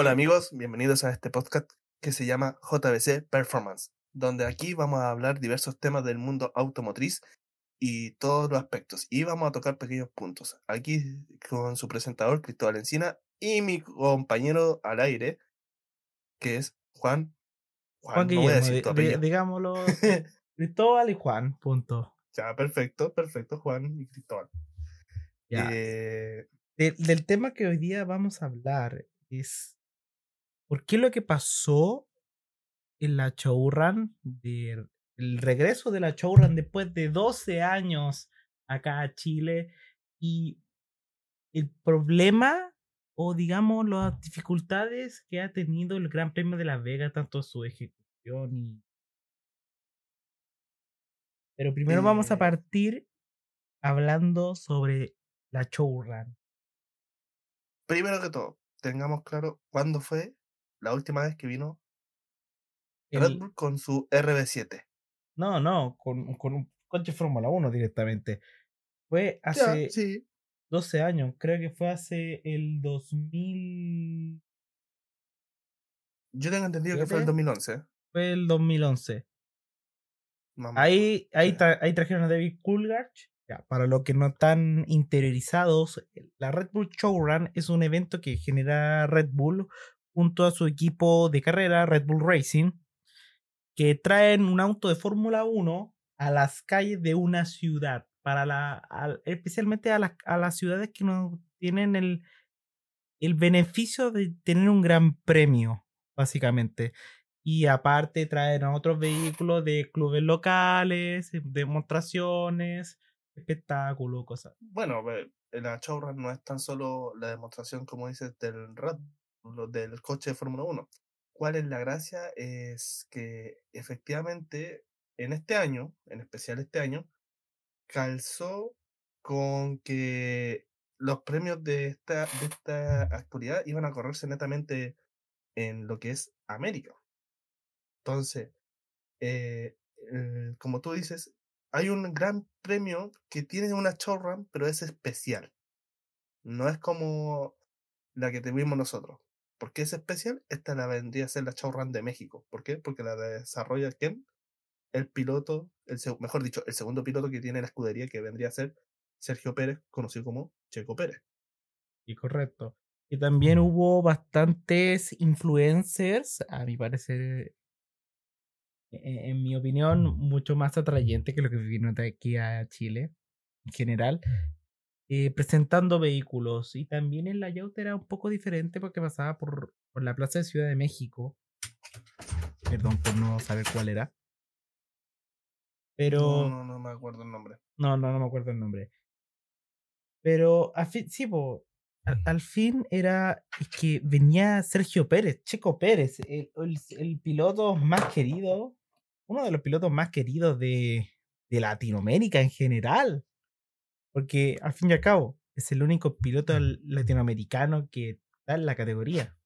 Hola amigos, bienvenidos a este podcast que se llama JBC Performance, donde aquí vamos a hablar diversos temas del mundo automotriz y todos los aspectos. Y vamos a tocar pequeños puntos. Aquí con su presentador Cristóbal Encina y mi compañero al aire, que es Juan. Juan, Guillermo, digámoslo. Cristóbal y Juan, punto. Ya, perfecto, perfecto, Juan y Cristóbal. Ya. Eh, del tema que hoy día vamos a hablar es ¿Por qué lo que pasó en la showrun, de, el regreso de la showrun después de 12 años acá a Chile y el problema o digamos las dificultades que ha tenido el Gran Premio de La Vega, tanto su ejecución y... Pero primero vamos a eh partir hablando sobre la showrun. Primero que todo, tengamos claro cuándo fue la última vez que vino Red Bull con su RB7. No, no, con, con un coche Fórmula 1 directamente. Fue hace 12 años, creo que fue hace el 2000. Yo tengo entendido que fue el 2011. Fue el 2011. ahí, ahí, ahí, trajeron a David Coulthard. para los que no están interiorizados, la Red Bull Showrun es un evento que genera Red Bull junto a su equipo de carrera, Red Bull Racing, que traen un auto de Fórmula 1 a las calles de una ciudad, para la, especialmente a, a, las ciudades que no tienen el, el beneficio de tener un gran premio, básicamente. Y aparte traen a otros vehículos de clubes locales, demostraciones, espectáculos, cosas. Bueno, la showrun no es tan solo la demostración, como dices, del Red del coche de Fórmula 1. ¿Cuál es la gracia? Es que efectivamente en este año, en especial este año, calzó con que los premios de esta, de esta actualidad iban a correrse netamente en lo que es América. Entonces, eh, como tú dices, hay un gran premio que tiene una showrun, pero es especial. No es como la que tuvimos nosotros. ¿Por qué es especial? Esta la vendría a ser la Showrun de México. ¿Por qué? Porque la desarrolla quién? El piloto, el mejor dicho, el segundo piloto que tiene la escudería, que vendría a ser Sergio Pérez, conocido como Checo Pérez. Y correcto. Y también hubo bastantes influencers, a mi parecer, e-, en mi opinión, mucho más atrayente que lo que vino de aquí a Chile en general, eh, presentando vehículos. Y también el layout era un poco diferente porque pasaba por, por la Plaza de Ciudad de México. Perdón por no saber cuál era. Pero. No, no, me acuerdo el nombre. No, no, no me acuerdo el nombre. Pero al fin, sí, al, fin era que venía Sergio Pérez, Checo Pérez, el, el, piloto más querido, uno de los pilotos más queridos de, de Latinoamérica en general. Porque al fin y al cabo es el único piloto latinoamericano que está en la categoría.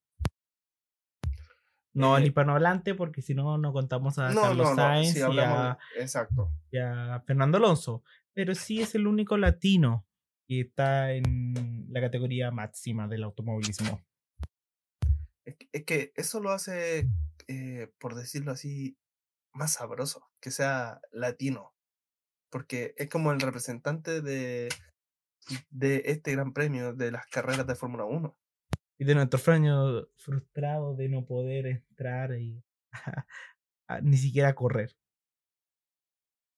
No el eh, hispanohablante, porque si no, no contamos a Carlos Sainz y, a, exacto. y a Fernando Alonso. Pero sí es el único latino que está en la categoría máxima del automovilismo. Es que eso lo hace, eh, por decirlo así, más sabroso, que sea latino porque es como el representante de, de este gran premio de las carreras de Fórmula 1. Y de nuestro sueño frustrado de no poder entrar y ni siquiera correr.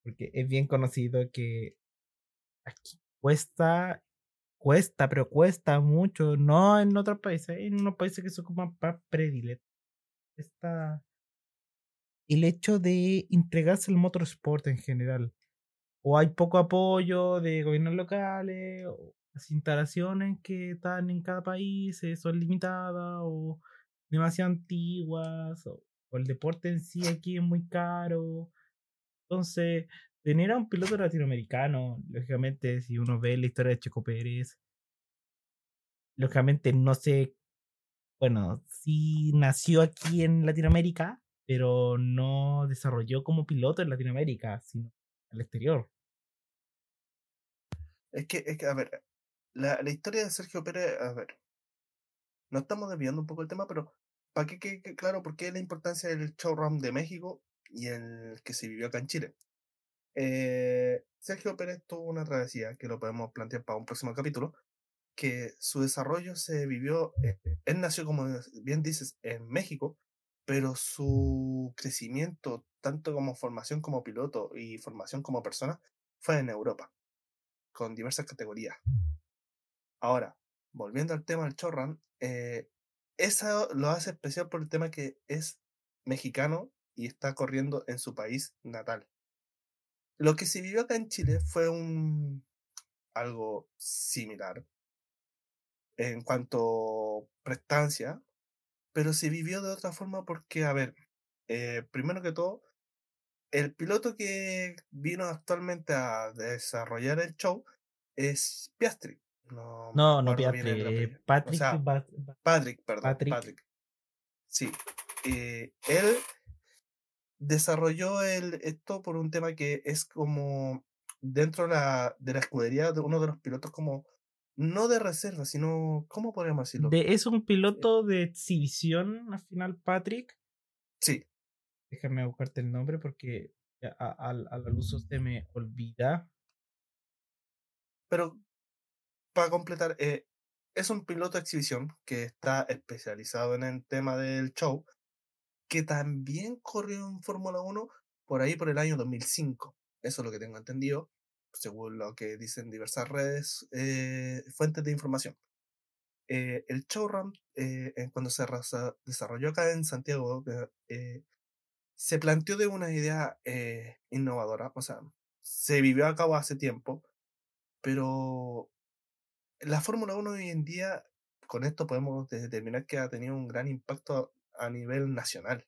Porque es bien conocido que aquí cuesta, cuesta, pero cuesta mucho, no en otros países, en unos países que son como más predilectos. Está el hecho de entregarse al motorsport en general o hay poco apoyo de gobiernos locales, o las instalaciones que están en cada país eh, son limitadas o demasiado antiguas, o, el deporte en sí aquí es muy caro. Entonces, tener a un piloto latinoamericano, lógicamente, si uno ve la historia de Checo Pérez, lógicamente no sé, bueno, sí nació aquí en Latinoamérica, pero no desarrolló como piloto en Latinoamérica, sino al exterior. Es que, es que a ver, la, la historia de Sergio Pérez, a ver, no estamos desviando un poco el tema, pero para que quede claro por qué la importancia del showrun de México y el que se vivió acá en Chile. Eh, Sergio Pérez tuvo una travesía que lo podemos plantear para un próximo capítulo, que su desarrollo se vivió, eh, él nació como bien dices en México, pero su crecimiento, tanto como formación como piloto y formación como persona, fue en Europa, con diversas categorías. Ahora, volviendo al tema del showrun, eh, eso lo hace especial por el tema que es mexicano y está corriendo en su país natal. Lo que se vivió acá en Chile fue un algo similar en cuanto prestancia, pero se vivió de otra forma porque, a ver, eh, primero que todo, el piloto que vino actualmente a desarrollar el show es Piastri. No, no, no Piastri, Patrick, Patrick, perdón, Patrick. Sí, eh, él desarrolló el, esto por un tema que es como dentro de la, de la escudería de uno de los pilotos como no de reserva, sino, ¿cómo podríamos decirlo? De, ¿Es un piloto de exhibición al final, Patrick? Sí. Déjame buscarte el nombre porque a, la luz se me olvida. Pero para completar, eh, es un piloto de exhibición que está especializado en el tema del show, que también corrió en Fórmula 1 por ahí por el año 2005. Eso es lo que tengo entendido según lo que dicen diversas redes, eh, fuentes de información. Eh, el showrun, eh, cuando se desarrolló acá en Santiago, se planteó de una idea innovadora, o sea, se vivió a cabo hace tiempo, pero la Fórmula 1 hoy en día, con esto podemos determinar que ha tenido un gran impacto a nivel nacional.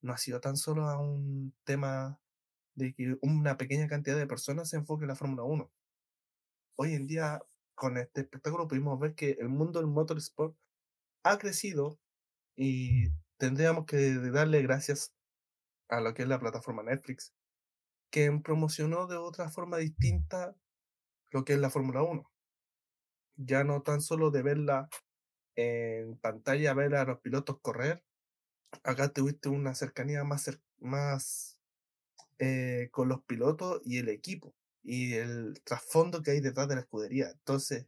No ha sido tan solo un tema de que una pequeña cantidad de personas se enfoque en la Fórmula 1. Hoy en día, con este espectáculo, pudimos ver que el mundo del motorsport ha crecido y tendríamos que darle gracias a lo que es la plataforma Netflix, que promocionó de otra forma distinta lo que es la Fórmula 1. Ya no tan solo de verla en pantalla, ver a los pilotos correr, acá tuviste una cercanía más, más eh, con los pilotos y el equipo y el trasfondo que hay detrás de la escudería. Entonces,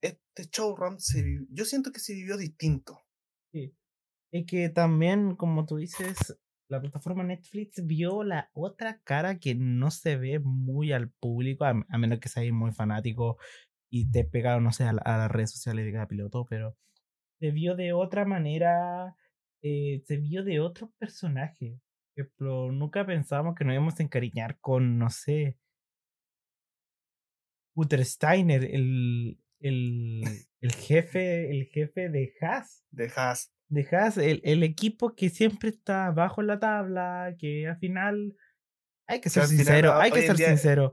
este showrun se yo siento que se vivió distinto. Sí. Y que también, como tú dices, la plataforma Netflix vio la otra cara que no se ve muy al público, a, menos que seas muy fanático y te pegado, no sé, a, las redes sociales de cada piloto, pero se vio de otra manera, eh, se vio de otro personaje nunca pensamos que nos íbamos a encariñar con, no sé, Uter Steiner, el, el, el jefe, el jefe de Haas. De Haas. De Haas, el, el equipo que siempre está bajo la tabla, que al final hay que ser sincero, hay que ser sincero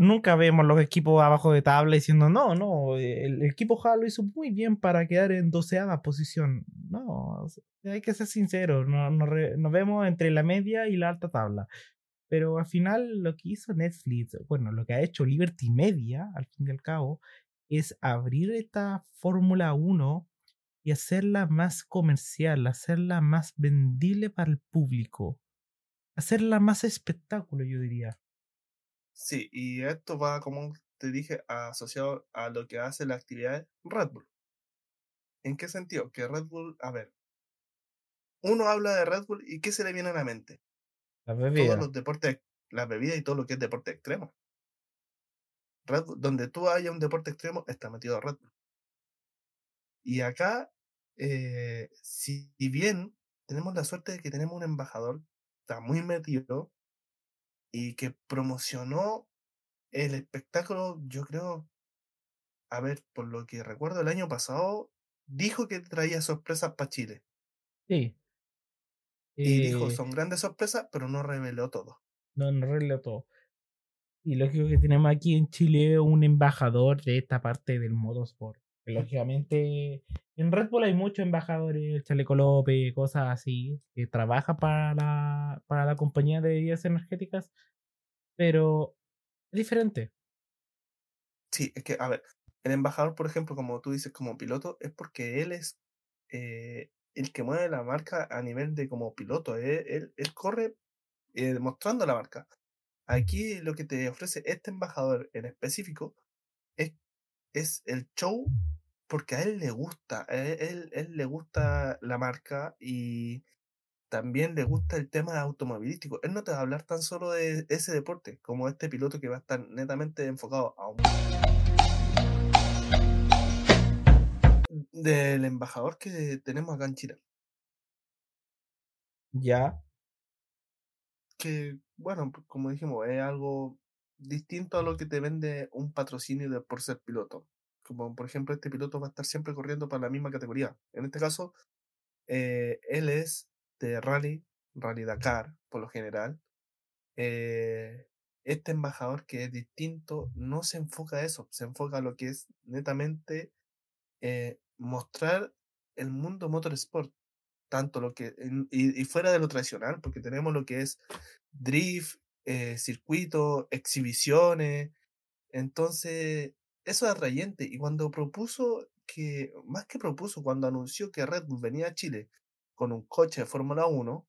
nunca vemos los equipos abajo de tabla diciendo, no, no, el, equipo Halo hizo muy bien para quedar en doceava posición. No, hay que ser sincero, nos no, vemos entre la media y la alta tabla. Pero al final lo que hizo Netflix, bueno, lo que ha hecho Liberty Media, al fin y al cabo, es abrir esta Fórmula 1 y hacerla más comercial, hacerla más vendible para el público, hacerla más espectáculo, yo diría. Sí, y esto va, como te dije, asociado a lo que hace la actividad Red Bull. ¿En qué sentido? Que Red Bull, a ver, uno habla de Red Bull y ¿qué se le viene a la mente? La bebida. Todos los deportes, la bebida y todo lo que es deporte extremo. Red donde tú haya un deporte extremo, está metido Red Bull. Y acá, eh, si bien tenemos la suerte de que tenemos un embajador, está muy metido, y que promocionó el espectáculo, yo creo, a ver, por lo que recuerdo el año pasado, dijo que traía sorpresas para Chile. Sí. Y dijo, eh son grandes sorpresas, pero no reveló todo. No, no reveló todo. Y lógico que tenemos aquí en Chile un embajador de esta parte del motorsport. Lógicamente, en Red Bull hay muchos embajadores, Chaleco López, cosas así, que trabajan para la, para la compañía de bebidas energéticas, pero es diferente. Sí, es que, a ver, El embajador, por ejemplo, como tú dices, como piloto, es porque él es eh, el que mueve la marca a nivel de como piloto. Él, él, él corre eh, demostrando la marca. Aquí lo que te ofrece este embajador en específico es, es el show porque a él le gusta, a él, él, le gusta la marca y también le gusta el tema automovilístico. Él no te va a hablar tan solo de ese deporte como este piloto que va a estar netamente enfocado a un... Del embajador que tenemos acá en Chile. Ya. Que, bueno, como dijimos, es algo distinto a lo que te vende un patrocinio de, por ser piloto como por ejemplo este piloto va a estar siempre corriendo para la misma categoría. En este caso, eh, él es de rally, rally Dakar, por lo general. Eh, este embajador que es distinto no se enfoca a eso, se enfoca a lo que es netamente eh, mostrar el mundo motorsport, tanto lo que, y, y, fuera de lo tradicional, porque tenemos lo que es drift, circuito, exhibiciones, entonces eso es atrayente. Y cuando propuso que, más que propuso, cuando anunció que Red Bull venía a Chile con un coche de Fórmula 1,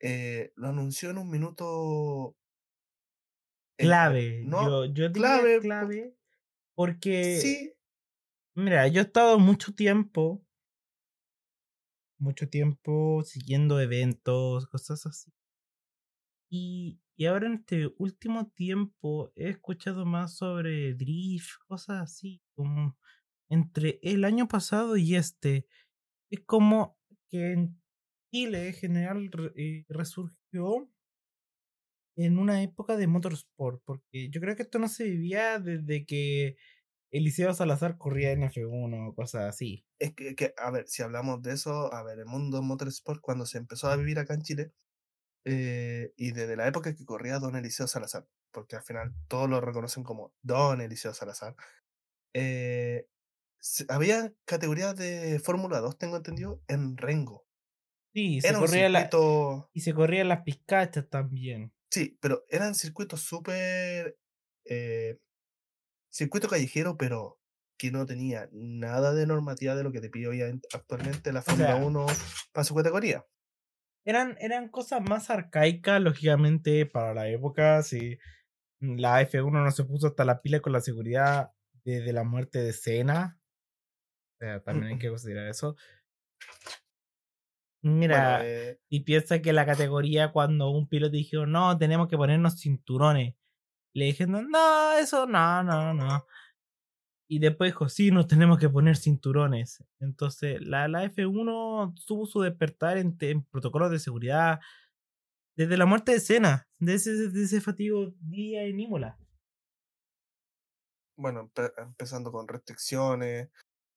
eh, lo anunció en un minuto clave. yo, yo clave, clave porque sí. Mira, yo he estado mucho tiempo, mucho tiempo siguiendo eventos, cosas así. Y, y ahora en este último tiempo he escuchado más sobre drift, cosas así, como entre el año pasado y este. Es como que en Chile en general eh, resurgió en una época de motorsport, porque yo creo que esto no se vivía desde que Eliseo Salazar corría en F1 o cosas así. Es que, que, a ver, si hablamos de eso, a ver, el mundo motorsport cuando se empezó a vivir acá en Chile, eh, y desde la época que corría Don Eliseo Salazar, porque al final todos lo reconocen como Don Eliseo Salazar, eh, había categorías de Fórmula 2, tengo entendido, en Rengo. Sí, se corría circuito... y se corrían las pizcachas también. Sí, pero eran circuitos súper... Eh, circuito callejero, pero que no tenía nada de normativa de lo que te pide hoy actualmente la Fórmula 1 para su categoría eran, eran cosas más arcaicas, lógicamente, para la época. Si la F1 no se puso hasta la pila con la seguridad desde la muerte de Cena. O sea, también hay que considerar eso. Mira, eh y piensa que la categoría cuando un piloto dijo, no, tenemos que ponernos cinturones. Le dije, no, no, eso no, no, no. Y después dijo, sí, nos tenemos que poner cinturones. Entonces, la, la F1 tuvo su despertar en, protocolos de seguridad desde la muerte de Cena, de ese, de día en Imola. Bueno, empezando con restricciones,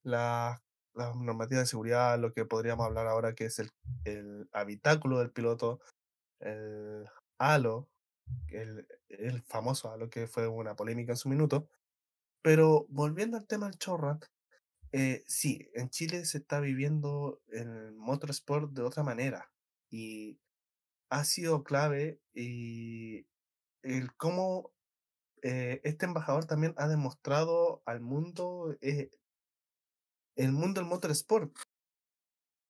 las la normativas de seguridad, lo que podríamos hablar ahora que es el, el habitáculo del piloto, el halo, el, el famoso halo que fue una polémica en su minuto, pero volviendo al tema del showrun, eh, sí, en Chile se está viviendo el motorsport de otra manera y ha sido clave y el cómo eh, este embajador también ha demostrado al mundo eh, el mundo del motorsport.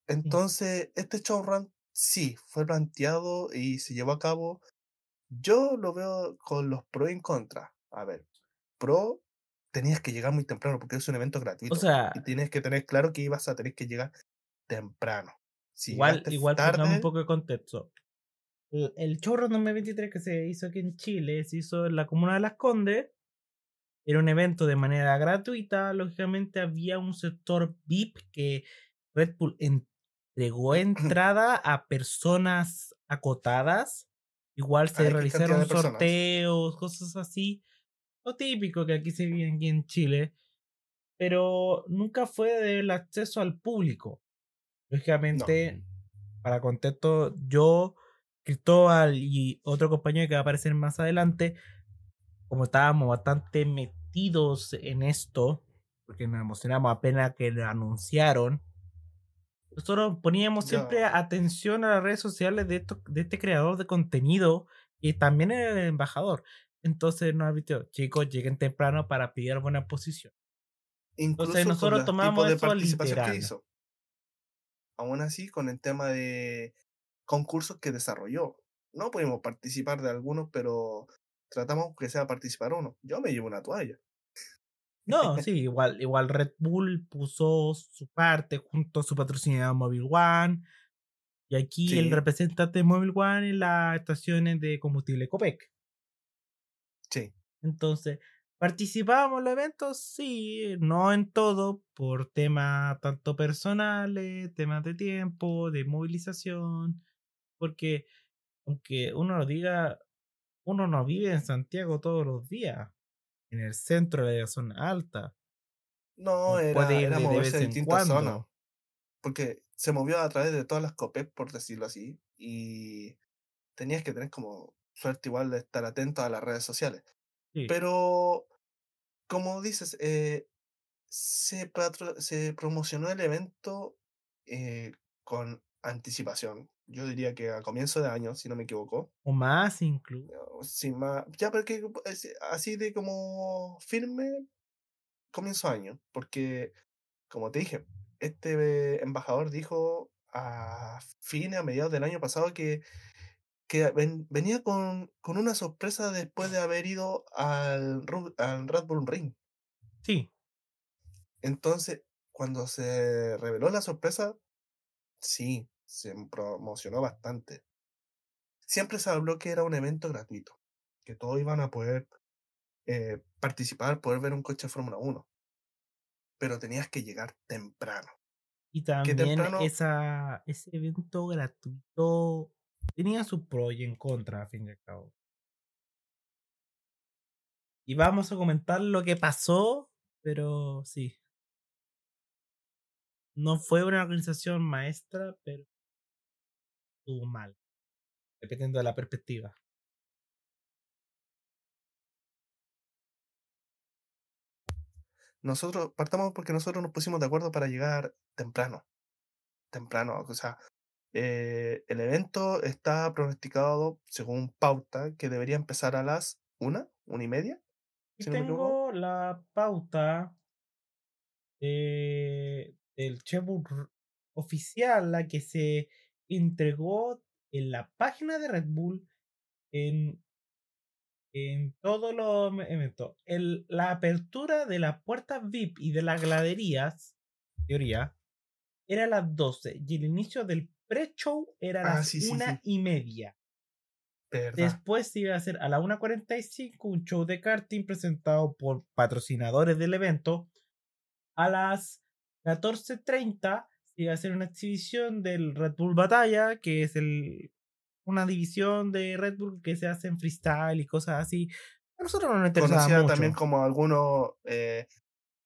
Entonces, este showrun sí fue planteado y se llevó a cabo. Yo lo veo con los pros y en contra. A ver, pro tenías que llegar muy temprano porque es un evento gratuito. O sea, y tienes que tener claro que ibas a tener que llegar temprano. igual, igual tarde, un poco de contexto. El, el Chorro 2023 que se hizo aquí en Chile, se hizo en la comuna de Las Condes. Era un evento de manera gratuita. Lógicamente había un sector VIP que Red Bull entregó entrada a personas acotadas. Igual se realizaron sorteos, cosas así lo típico que aquí se vive aquí en Chile, pero nunca fue del acceso al público. Lógicamente, para contexto, yo, Cristóbal y otro compañero que va a aparecer más adelante, como estábamos bastante metidos en esto, porque nos emocionamos apenas que lo anunciaron, nosotros poníamos siempre atención a las redes sociales de, esto, de este creador de contenido y también el embajador. Entonces nos advirtió, chicos, lleguen temprano para pillar buena posición. Incluso Entonces con nosotros los tomamos de eso participación que literal. hizo. Aún así, con el tema de concursos que desarrolló. No pudimos participar de algunos, pero tratamos que sea participar uno. Yo me llevo una toalla. No, sí, igual, igual Red Bull puso su parte junto a su patrocinador Mobile One. Y aquí el representante de Mobile One en las estaciones de combustible Copec. Entonces, ¿participábamos en los eventos? Sí, no en todo, por temas tanto personales, temas de tiempo, de movilización, porque aunque uno lo diga, uno no vive en Santiago todos los días, en el centro de la zona alta. No, era, puede ir era de- vez en distintas zonas. Porque se movió a través de todas las COPEP, por decirlo así. Y tenías que tener como suerte igual de estar atento a las redes sociales. Sí. Pero, como dices, eh, se, patro- se promocionó el evento eh, con anticipación. Yo diría que a comienzo de año, si no me equivoco. O más incluso. Sin más, ya porque es así de como firme, comienzo de año. Porque, como te dije, este embajador dijo a fines, a mediados del año pasado que, que ven- venía con, con una sorpresa después de haber ido al, al Red Bull Ring. Sí, Entonces, cuando se reveló la sorpresa, sí, se promocionó bastante. Siempre se habló que era un evento gratuito, que todos iban a poder eh, participar, poder ver un coche de Fórmula 1. Pero tenías que llegar temprano. y también temprano- esa, ese evento gratuito tenía su pro y en contra, a fin y al cabo. Y vamos a comentar lo que pasó, pero sí. No fue una organización maestra, pero estuvo mal. Dependiendo de la perspectiva. Nosotros, partamos porque nosotros nos pusimos de acuerdo para llegar temprano. Temprano, o sea, eh, el evento está pronosticado según pauta que debería empezar a las una, una y media. Y si no tengo la pauta de- del Chevrolet oficial, la que se entregó en la página de Red Bull en, en todos los eventos. El, la apertura de las puertas VIP y de las graderías, en teoría, era a las 12 y el inicio del pre-show era a Ah, las sí, sí, una sí. y media. ¿Verdad? Después se iba a hacer a la 1.45 un show de karting presentado por patrocinadores del evento. A las 14.30 se iba a hacer una exhibición del Red Bull Batalla, que es el, una división de Red Bull que se hace en freestyle y cosas así. A nosotros no nos interesaba mucho. también como algunos eh,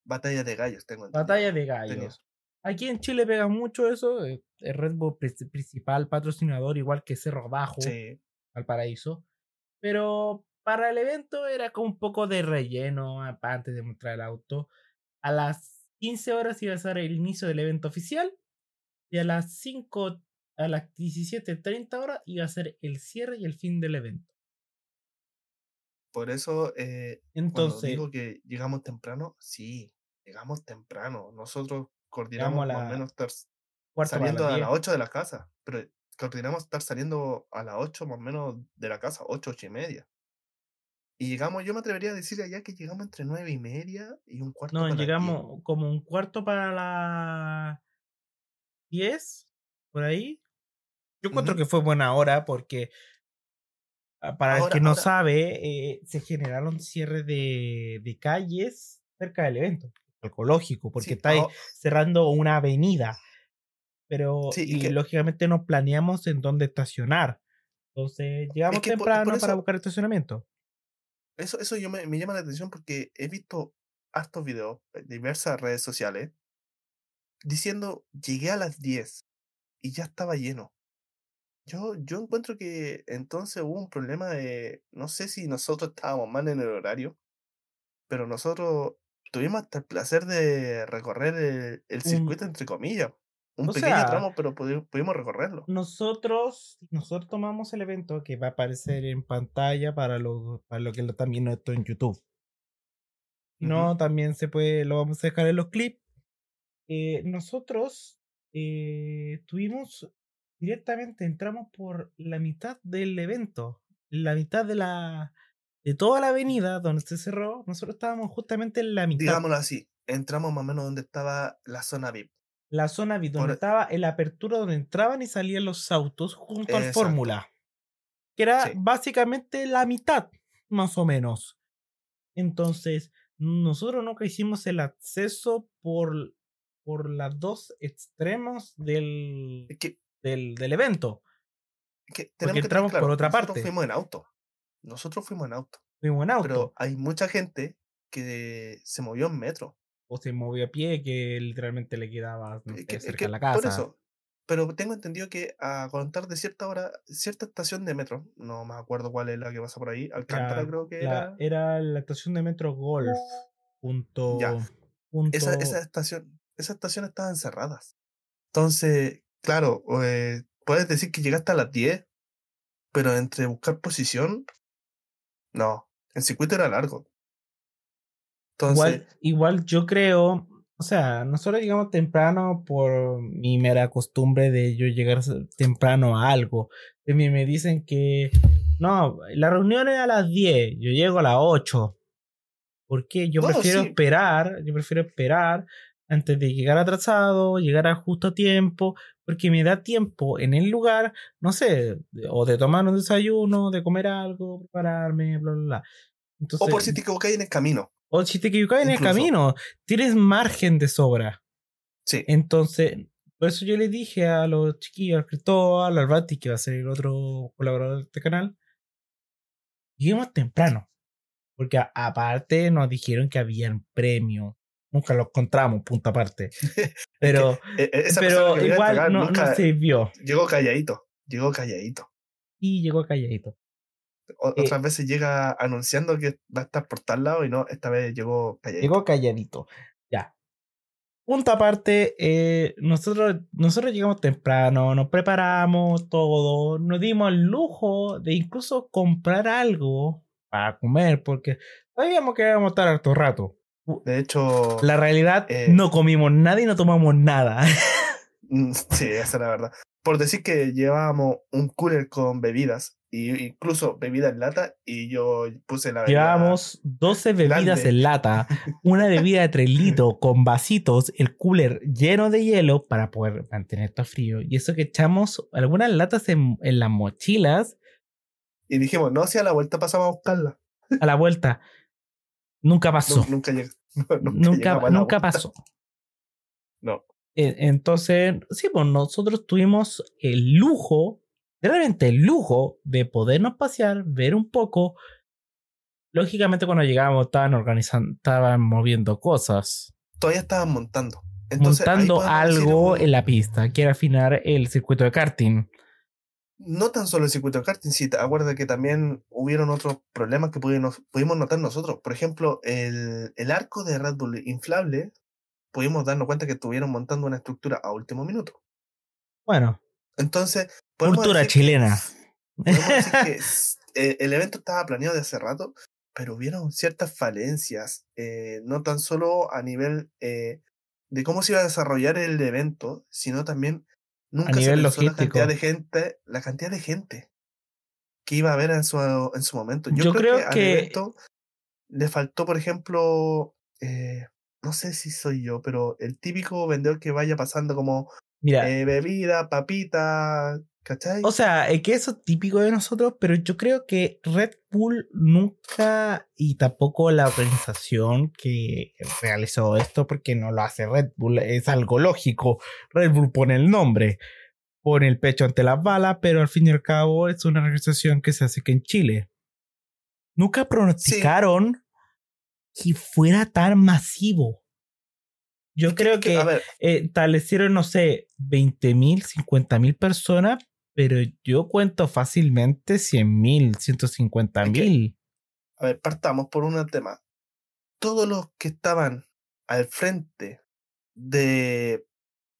batallas de gallos, tengo entendido. Batalla de gallos. Aquí en Chile pega mucho eso. eh, El Red Bull pri- principal patrocinador, igual que Cerro Bajo. Sí, al paraíso. Pero para el evento era como un poco de relleno antes de mostrar el auto. A las 15 horas iba a ser el inicio del evento oficial. Y a las 5, a las 17.30 horas iba a ser el cierre y el fin del evento. por eso eh, cuando Entonces, digo que llegamos temprano, sí, llegamos temprano. Nosotros coordinamos a más o la- menos estar saliendo a 10. las 8 de la casa, pero coordinamos estar saliendo a las 8 más o menos de la casa, 8, 8 y media. Y llegamos, yo me atrevería a decir allá que llegamos entre 9 y media y un cuarto No, para las 10. llegamos como un cuarto para las 10, por ahí. Yo encuentro que fue buena hora porque, ah, para el que no ahora- sabe, eh, se generaron cierres de, de calles cerca del evento, ecológico, porque Sí, está ahí aho- cerrando una avenida. Pero, Sí, y y que- lógicamente no planeamos en dónde estacionar. Entonces, llegamos que temprano por para eso- buscar estacionamiento. Eso, eso yo me, me llama la atención porque he visto hartos videos en diversas redes sociales diciendo llegué a las 10 y ya estaba lleno. Yo, yo encuentro que entonces hubo un problema de, no sé si nosotros estábamos mal en el horario, pero nosotros tuvimos hasta el placer de recorrer el, el circuito entre comillas. Un O pequeño sea, tramo, pero pudi- pudimos recorrerlo. Nosotros, nosotros tomamos el evento que va a aparecer en pantalla para lo, para lo que lo están viendo esto en YouTube. No, también se puede, lo vamos a dejar en los clips. Eh, nosotros eh, tuvimos directamente, entramos por la mitad del evento, la mitad de la de toda la avenida donde se cerró, nosotros estábamos justamente en la mitad. Digámoslo así, entramos más o menos donde estaba la zona VIP. La zona VIP, donde estaba en la apertura donde entraban y salían los autos junto al Fórmula. Que era básicamente la mitad, más o menos. Entonces, nosotros nunca hicimos el acceso por, por los dos extremos del, del, del, evento. Que porque entramos por otra parte. fuimos en auto. Nosotros fuimos en auto. Fuimos en auto. Pero hay mucha gente que se movió en metro. O se movió a pie, que literalmente le quedaba cerca de la casa. Por eso. Pero tengo entendido que a contar de cierta hora, cierta estación de metro, no me acuerdo cuál es la que pasa por ahí, Alcántara creo que era. Era la estación de metro Golf. Punto, ya. Esa, esa, estación, esas estaciones estaban cerradas. Entonces, claro, eh, puedes decir que llegaste a las 10, pero entre buscar posición no, el circuito era largo. Entonces, igual, yo creo, o sea, nosotros llegamos temprano por mi mera costumbre de yo llegar temprano a algo. Mí me dicen que no, la reunión es a las 10, yo llego a las 8. Porque yo prefiero esperar, yo prefiero esperar antes de llegar atrasado, llegar a justo tiempo, porque me da tiempo en el lugar, no sé, o de tomar un desayuno, de comer algo, prepararme, bla, bla, bla. o por si te equivocas en el camino. O si te equivocas en el camino, tienes margen de sobra. Sí. Entonces, por eso yo le dije a los chiquillos, al Cristóbal, al Albati, que va a ser el otro colaborador de este canal, lleguemos temprano. Porque aparte nos dijeron que habían premio nunca lo encontramos, punto aparte. Pero, e, e, pero igual no, no, sirvió. Llegó calladito, llegó calladito. Y llegó calladito. Eh otras veces llega anunciando que va a estar por tal lado y no, esta vez llegó calladito. Llegó calladito, ya. Punto aparte, eh, nosotros, nosotros llegamos temprano, nos preparamos todo, nos dimos el lujo de incluso comprar algo para comer, porque sabíamos que íbamos a estar harto rato. De hecho. La realidad, eh, no comimos nada y no tomamos nada. Mm, sí, esa es la verdad. Por decir que llevábamos un cooler con bebidas, y incluso bebidas en lata, y yo puse la Llevábamos 12 bebidas en lata, una bebida de 3 litros con vasitos, el cooler lleno de hielo para poder mantener esto frío. Y eso que echamos algunas latas en, en las mochilas. Y dijimos, no, si a la vuelta pasamos a buscarla. A la vuelta. Nunca pasó. nunca, nunca, nunca, pasó. No. E, entonces, sí, pues nosotros tuvimos el lujo, realmente el lujo de podernos pasear, ver un poco. Lógicamente, cuando llegábamos, estaban organizando, estaban moviendo cosas. Todavía estaban montando. montando algo en la pista, que era afinar el circuito de karting no tan solo el circuito de karting, sí, acuerda que también hubieron otros problemas que pudimos, pudimos notar nosotros. Por ejemplo, el, el, arco de Red Bull inflable, pudimos darnos cuenta que estuvieron montando una estructura a último minuto. Bueno. Entonces, cultura chilena. Que, eh, el evento estaba planeado de hace rato, pero hubieron ciertas falencias, eh, no tan solo a nivel eh, de cómo se iba a desarrollar el evento, sino también Nunca a nivel se la cantidad de gente, la cantidad de gente que iba a haber en su, en su momento. Yo, creo, que, a le faltó, por ejemplo, eh, no sé si soy yo, pero el típico vendedor que vaya pasando como Mira, eh, bebida, papita, ¿cachai? O sea, es que eso es típico de nosotros, pero yo creo que Red Bull nunca, y tampoco la organización que realizó esto, porque no lo hace Red Bull, es algo lógico. Red Bull pone el nombre, pone el pecho ante las balas, pero al fin y al cabo es una organización que se hace que en Chile. Nunca pronosticaron que fuera tan masivo. Yo creo que, eh, establecieron, no sé, 20 mil, 50 mil personas, pero yo cuento fácilmente 100 mil, 150 mil. A ver, partamos por un tema. Todos los que estaban al frente de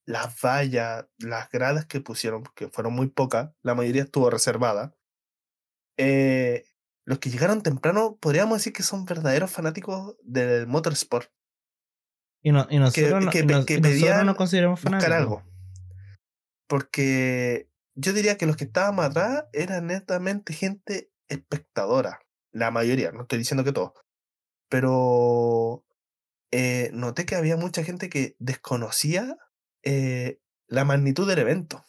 las vallas, las gradas que pusieron, que fueron muy pocas, la mayoría estuvo reservada, eh, los que llegaron temprano, podríamos decir que son verdaderos fanáticos del motorsport. Y, no, y nosotros, no, que y nos- que y nosotros nos consideramos buscar fanáticos. algo. Porque yo diría que los que estaban atrás eran netamente gente espectadora. La mayoría, no estoy diciendo que todos. Pero eh, noté que había mucha gente que desconocía eh, la magnitud del evento.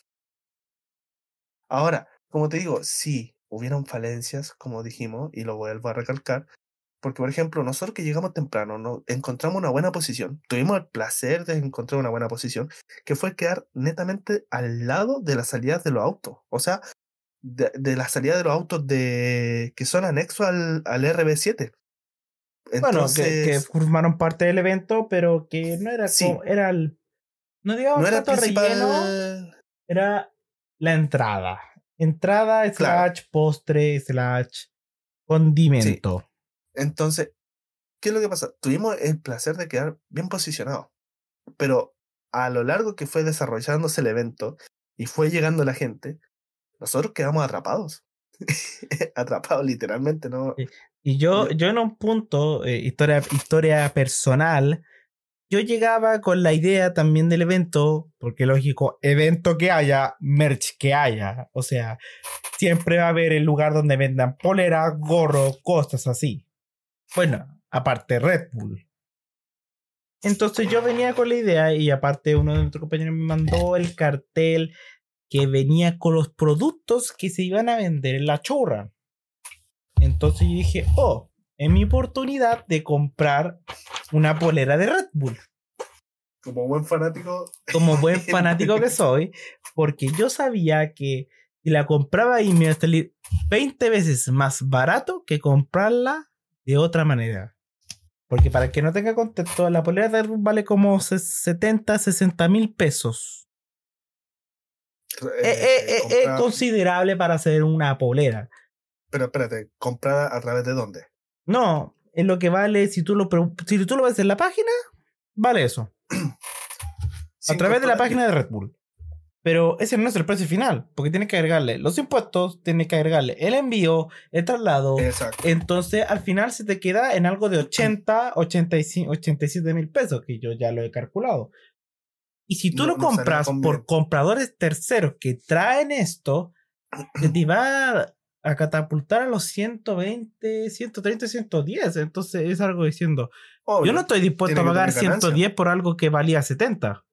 Ahora, como te digo, sí, hubieron falencias, como dijimos, y lo vuelvo a recalcar, porque, por ejemplo, nosotros que llegamos temprano, ¿no? encontramos una buena posición, tuvimos el placer de encontrar una buena posición, que fue quedar netamente al lado de las salidas de los autos, o sea, de, de la salida de los autos de que son anexos al, al RB7. Bueno, que, formaron parte del evento, pero que no era Sí. como, era el, no digamos no era tanto relleno, principal. era la entrada. Entrada slash Claro. postre slash condimento. Entonces, ¿qué es lo que pasa? Tuvimos el placer de quedar bien posicionados, pero a lo largo que fue desarrollándose el evento y fue llegando la gente, nosotros quedamos atrapados. atrapados literalmente, ¿no? Y yo, Yo- yo en un punto, eh, historia, historia personal, yo llegaba con la idea también del evento, porque lógico, evento que haya, merch que haya. O sea, siempre va a haber el lugar donde vendan polera, gorro, cosas así. Bueno, aparte Red Bull. Entonces yo venía con la idea y aparte uno de nuestros compañeros me mandó el cartel que venía con los productos que se iban a vender en la chorra. Entonces yo dije, oh, es mi oportunidad de comprar una polera de Red Bull. Como buen fanático, Como buen fanático que soy, porque yo sabía que si la compraba ahí me iba a salir 20 veces más barato que comprarla de otra manera. Porque para el que no tenga contexto, la polera de Red Bull vale como se- 70, 60 mil pesos. eh, Eh, eh, eh, es considerable para hacer una polera. pero espérate, ¿comprada a través de dónde? No, es lo que vale si tú lo, si tú lo ves en la página, vale eso. a través de la página de Red Bull. Pero ese no es el precio final, porque tienes que agregarle los impuestos, tienes que agregarle el envío, el traslado. Exacto. Entonces al final se te queda en algo de 80, 85, 87 mil pesos, que yo ya lo he calculado. Y si tú No- lo no compras por conveniente. compradores terceros que traen esto, se te va a catapultar a los 120, 130, 110. Entonces es algo diciendo, yo Obvio, no estoy dispuesto tiene a pagar tener ganancia. 110 por algo que valía 70.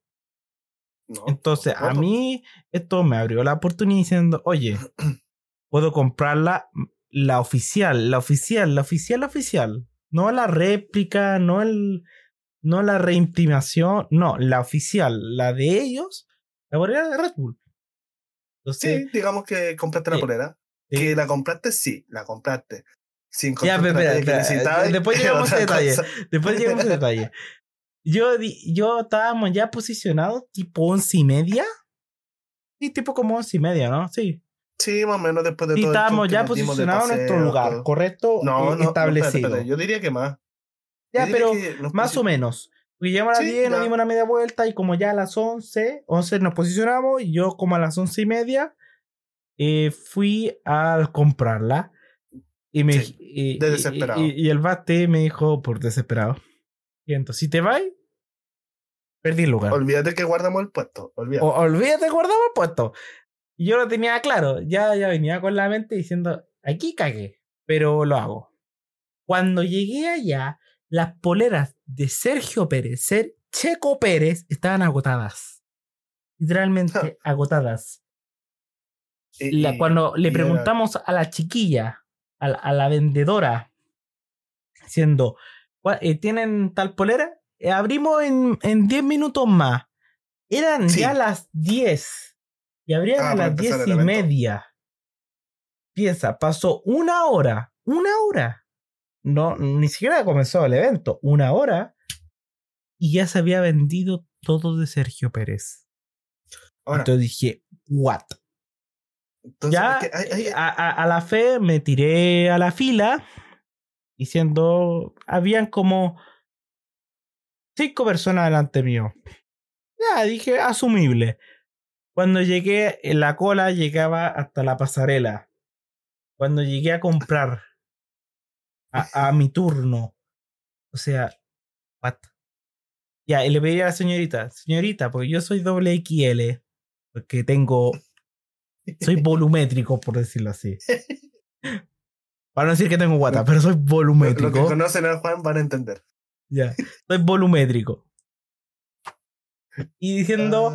No, Entonces, a mí esto me abrió la oportunidad diciendo, oye, puedo comprarla la oficial, la oficial, la oficial, la oficial. No la réplica, no el no la reimprimación, no, la oficial, la de ellos, la bolera de Red Bull. Entonces, Sí, digamos que compraste la Sí. polera. Sí. Que la compraste, sí, la compraste. Si Ya, espera, espera, después es llegamos a detalle. después llegamos a detalle. Yo, yo estábamos ya posicionados tipo once y media. Sí, tipo como once y media, ¿no? Sí. Sí, más o menos después de Y todo show estábamos ya posicionados en nuestro lugar, todo. correcto No, y no, establecido. espérate, Yo diría que más. ya, pero más o menos. Porque llegamos a las Sí, 10, nos dimos una media vuelta y como ya a las 11, 11 nos posicionamos y yo como a las once y media eh, fui a comprarla. Y me Sí, y, de y- y- y el bate me dijo por desesperado. Y entonces, si te vas, perdí el lugar. Olvídate que guardamos el puesto. Olvídate. O- olvídate, guardamos el puesto. Yo lo tenía claro. Ya, ya venía con la mente diciendo, aquí cagué. Pero lo hago. Cuando llegué allá, las poleras de Sergio Pérez, Ser Checo Pérez, estaban agotadas. Literalmente agotadas. Y- La- y- cuando le y preguntamos a la chiquilla, a la, a la vendedora, diciendo, "¿Cuál- eh, ¿tienen tal polera? Eh, abrimos en, en 10 minutos más. Eran Sí. ya las 10. Y abrían Ah, a las empezar 10 el y media. Piensa, pasó una hora. Una hora. No, ni siquiera comenzó el evento. Una hora. Y ya se había vendido todo de Sergio Pérez. Ahora, Entonces dije, ¿what? entonces, ya es que hay- hay- a, a- a la fe me tiré a la fila diciendo habían como cinco personas delante mío ya dije asumible cuando llegué en la cola llegaba hasta la pasarela cuando llegué a comprar a, a mi turno. O sea, what? Ya, y le pedí a la señorita, señorita, porque yo soy doble XL, porque tengo, soy volumétrico, por decirlo así. Para no decir que tengo guata, pero soy Lo, lo que volumétrico. conocen al Juan van a entender. Ya, soy volumétrico. Y diciendo,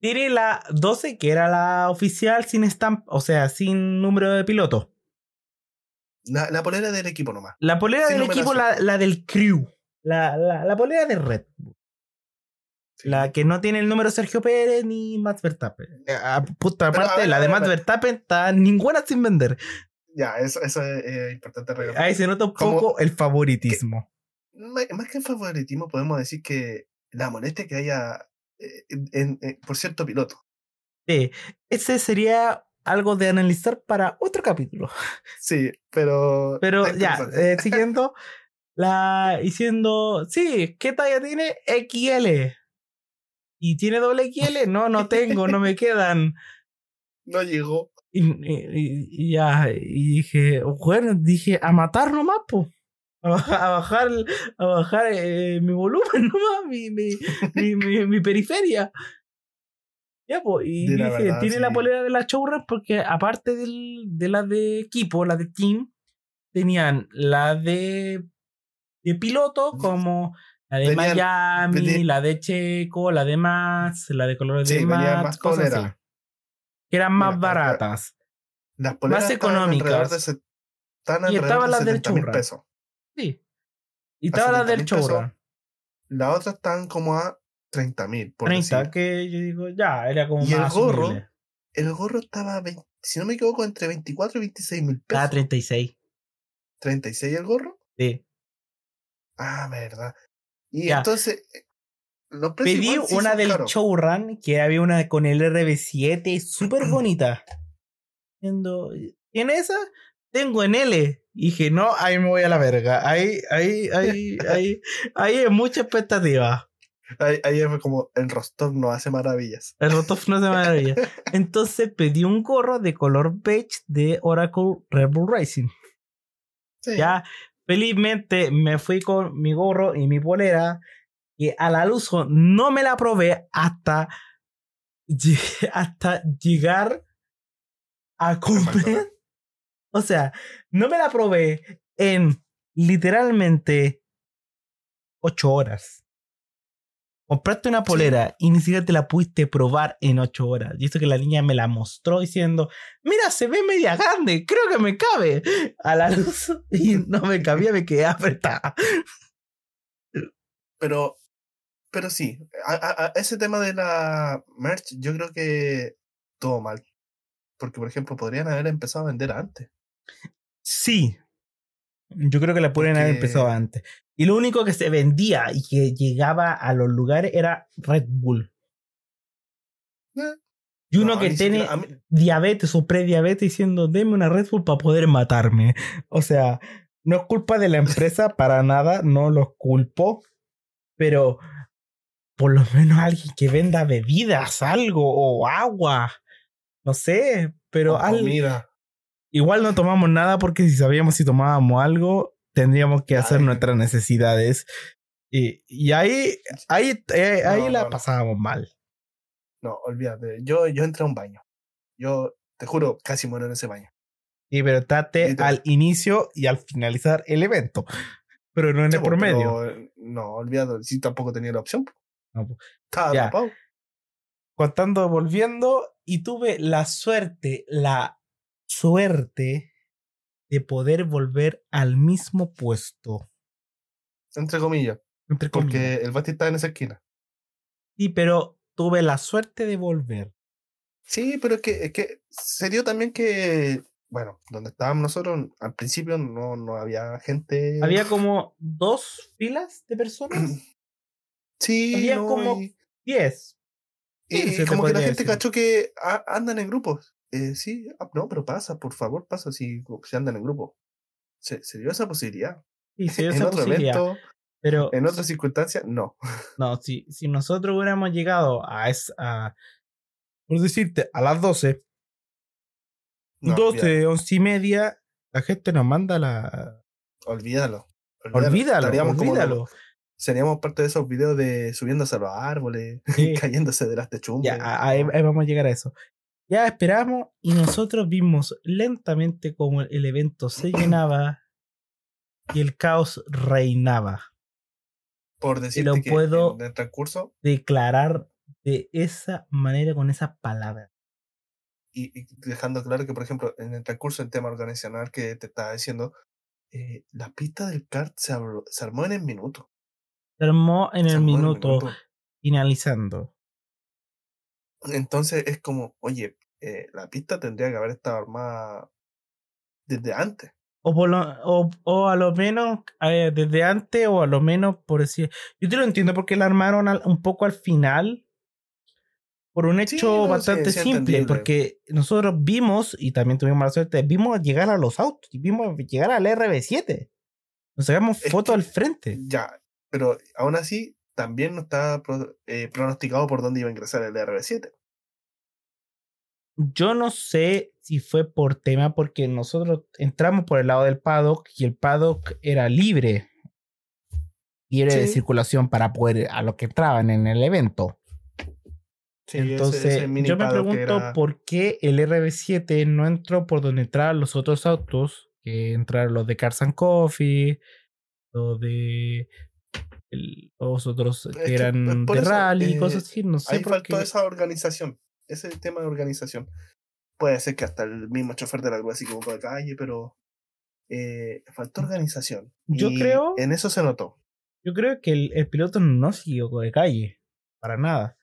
tiré la 12, que era la oficial sin stamp, o sea, sin número de piloto. la, la polera del equipo nomás. La polera Sin del equipo, la, la del crew. La, la, la polera de Red Bull. La que no tiene el número Sergio Pérez ni Max Verstappen. Ah, puta, aparte, la de Max ver. Verstappen está ninguna sin vender. Ya, eso, eso es eh, importante recalcar. Ahí se nota un poco el favoritismo. Más, que favoritismo, podemos decir que la molestia que haya eh, en- en- por cierto piloto. Sí, ese sería algo de analizar para otro capítulo. Sí, pero. Pero ya, eh, siguiendo, la diciendo, sí, ¿qué talla tiene? XL. ¿Y tiene doble XL? No, no tengo, no me quedan. No llegó. Y, y- y ya, y dije, bueno, dije, a matar nomás, po. A bajar, a bajar, eh, mi volumen nomás, mi, mi, mi, mi, mi periferia. Ya, pues, y De la dije, verdad, tiene la sí. polera de la showrun porque aparte del, de la de equipo, la de team, tenían la de, de piloto como la de Tenían- Miami, la de Checo, la de Max, la de colores Sí, de Max, más cosas así. poleras. Que eran más baratas. Las poleras Más económicas. de se- Y estaban de las del 70 mil churra. pesos. Sí. Y A estaba la 70.000 del Chowra. Las otras están como a 30 mil, por 30, decir. que yo digo, ya, era como Y el más gorro, asumible. El gorro estaba, 20 si no me equivoco, entre 24 y 26 mil pesos. Estaba 36. 36 el gorro. Sí. Ah, verdad. Y Ya. entonces, los Pedí sí una del caros. Showrun, que había una con el RB7, súper bonita. ¿Tiene esa? Tengo en L. Y dije, no, ahí me voy a la verga. Ahí, ahí, ahí, ahí, ahí hay mucha expectativa. Ahí, ahí es como el Rostov no hace maravillas. El Rotov no se maravilla. Entonces pedí un gorro de color beige de Oracle Red Bull Racing. Sí. Ya, felizmente me fui con mi gorro y mi polera. Y a la luz no me la probé hasta, hasta llegar a comer. O sea, no me la probé en literalmente ocho horas. Compraste una polera y ni siquiera te la pudiste probar en ocho horas. Y esto que la niña me la mostró diciendo, mira, se ve media grande, creo que me cabe a la luz. Y no me cabía, me quedé apretada. Pero, pero sí, a, a- a ese tema de la merch, yo creo que todo mal. Porque, por ejemplo, podrían haber empezado a vender antes. Sí. Yo creo que la pueden haber Porque- empezado antes. Y lo único que se vendía y que llegaba a los lugares era Red Bull. Eh, Y uno no, que tiene siquiera- a mí- diabetes o prediabetes diciendo, deme una Red Bull para poder matarme. O sea, no es culpa de la empresa para nada, no los culpo. Pero por lo menos alguien que venda bebidas, algo, o agua. No sé, pero o al- comida. Igual no tomamos nada porque si sabíamos si tomábamos algo, tendríamos que hacer Ay. nuestras necesidades. Y, y ahí, ahí, eh, ahí No, la no, no. pasábamos mal. No, olvídate. Yo, yo entré a un baño. Yo, te juro, casi muero en ese baño. Sí, pero estate Literal. al inicio y al finalizar el evento. Pero no en Sí, el promedio. pero, no, olvídate. Si tampoco tenía la opción. No. Estaba. Contando, volviendo, y tuve la suerte, la suerte de poder volver al mismo puesto. Entre comillas. Entre Porque el Basti está en esa esquina. Sí, pero tuve la suerte de volver. Sí, pero es que, es que se dio también que, bueno, donde estábamos nosotros, al principio no, no había gente. Había como dos filas de personas. Sí, había no, como y- Diez. y, Sí, como que la gente decir. cachó que a- andan en grupos. Eh, sí, ah, no, pero pasa, por favor, pasa si, si andan en grupo. Se, se dio esa posibilidad. Sí, se dio en esa otro posibilidad. evento, Pero en otras circunstancias, no. no, si, si nosotros hubiéramos llegado a esa. Por decirte, a las 12, no 12, olvídate. 11 y media, la gente nos manda la, Olvídalo. Olvídalo, olvídalo. seríamos parte de esos videos de subiéndose a los árboles, cayéndose de las techumbres. Ya, ahí, vamos a llegar a eso. Ya esperamos y nosotros vimos lentamente como el evento se llenaba y el caos reinaba. Por decirte lo puedo en el transcurso. declarar de esa manera, con esa palabra. Y, dejando claro que, por ejemplo, en el transcurso del tema organizacional que te estaba diciendo, eh, la pista del kart se, armó en el minuto. Se armó en, el, minuto, finalizando. Entonces es como, oye, eh, la pista tendría que haber estado armada desde antes. O, por o, o, a lo menos eh, desde antes, o a lo menos por decir. Yo te lo entiendo porque la armaron un poco al final. Por un hecho bastante simple, porque nosotros vimos, y también tuvimos la suerte, vimos llegar a los autos, vimos llegar al RB7. Nos sacamos fotos al frente. Ya, pero aún así, también no estaba eh, pronosticado por dónde iba a ingresar el RB7. Yo no sé si fue por tema, porque nosotros entramos por el lado del paddock y el paddock era libre. Libre de circulación para poder a lo que entraban en el evento. Entonces, yo me pregunto por qué el RB7 no entró por donde entraban los otros autos, que entraron los de Cars and Coffee, los de los otros que eran de rally, cosas así, no sé. Ahí faltó esa organización ese tema de organización. Puede ser que hasta el mismo chofer de la grúa se equivocó de calle, pero eh, faltó mm. organización. Yo creo. En eso se notó. Yo creo que el, piloto no se equivocó de calle, para nada.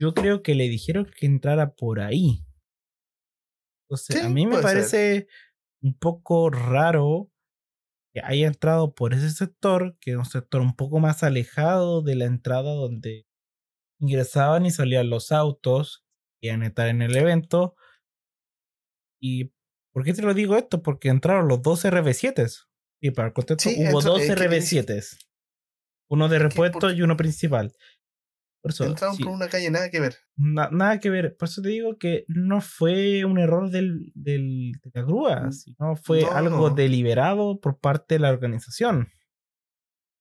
Yo creo que le dijeron que entrara por ahí. Entonces, a mí me parece un poco raro que haya entrado por ese sector, que es un sector un poco más alejado de la entrada donde ingresaban y salían los autos iban a estar en el evento. ¿Y por qué te lo digo esto? Porque entraron los dos RB7. Y para el contexto hubo dos RB7. Uno de repuesto y uno principal. Por eso, entraron por una calle, nada que ver. nada que ver. Por eso te digo que no fue un error del, del de la grúa, mm, sino fue algo deliberado por parte de la organización.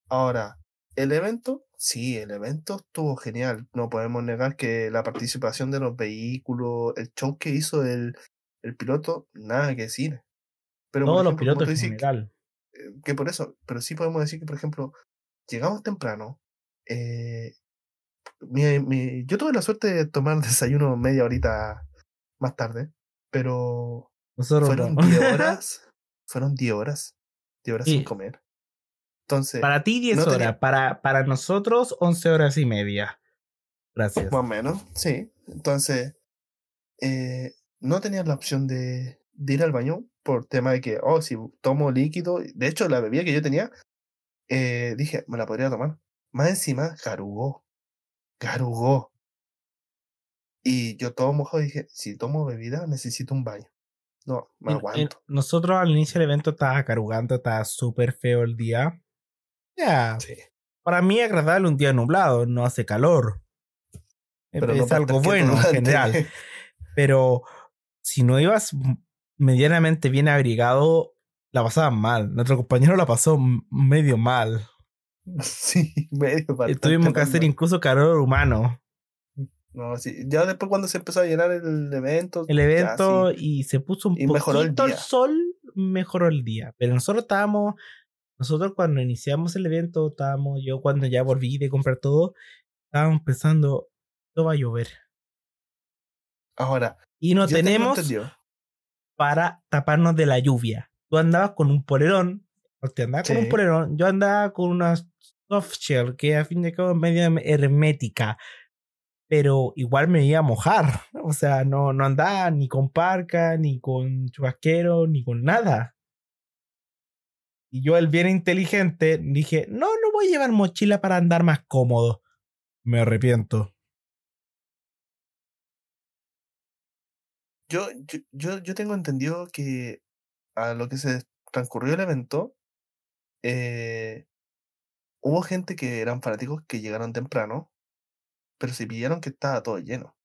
Ahora, el evento Sí, el evento estuvo genial. No podemos negar que la participación de los vehículos, el show que hizo el, el piloto, nada que decir. Pero, Todos los pilotos en general. Eh, que, por eso, pero sí podemos decir que, por ejemplo, llegamos temprano. Eh, mi, yo tuve la suerte de tomar desayuno media horita más tarde, pero fueron 10 horas. fueron 10 horas. 10 horas sin comer. Entonces, para ti 10 horas, para, para nosotros 11 horas y media. Gracias. Más o menos, sí. Entonces, eh, no tenía la opción de, de, ir al baño por tema de que, oh, si tomo líquido, de hecho la bebida que yo tenía, eh, dije, me la podría tomar. Más encima, garugó. Garugó. Y yo todo mojado dije, si tomo bebida, necesito un baño. No, me aguanto. nosotros al inicio del evento estaba carugando, estaba súper feo el día. Ya. Para mí es agradable un día nublado, no hace calor. es algo bueno en general. Pero si no ibas medianamente bien abrigado, la pasaban mal. Nuestro compañero la pasó medio mal. Sí, medio mal. Tuvimos que hacer incluso calor humano. No, sí. Ya después cuando se empezó a llenar el evento. El evento y se puso un poquito el, el, sol, mejoró el día. Pero nosotros estábamos nosotros cuando iniciamos el evento, estábamos, yo cuando ya volví de comprar todo, estábamos pensando, no va a llover. Ahora. Y no tenemos para taparnos de la lluvia. Tú andabas con un polerón, porque andabas con un polerón, yo andaba con una soft shell que a fin de cabo es medio hermética, pero igual me iba a mojar. O sea, no, no andaba ni con parca, ni con chubasquero, ni con nada. Y yo, el bien inteligente, dije, no, no voy a llevar mochila para andar más cómodo. Me arrepiento. Yo, yo, yo, tengo entendido que a lo que se transcurrió el evento, eh, hubo gente que eran fanáticos que llegaron temprano, pero se pillaron que estaba todo lleno.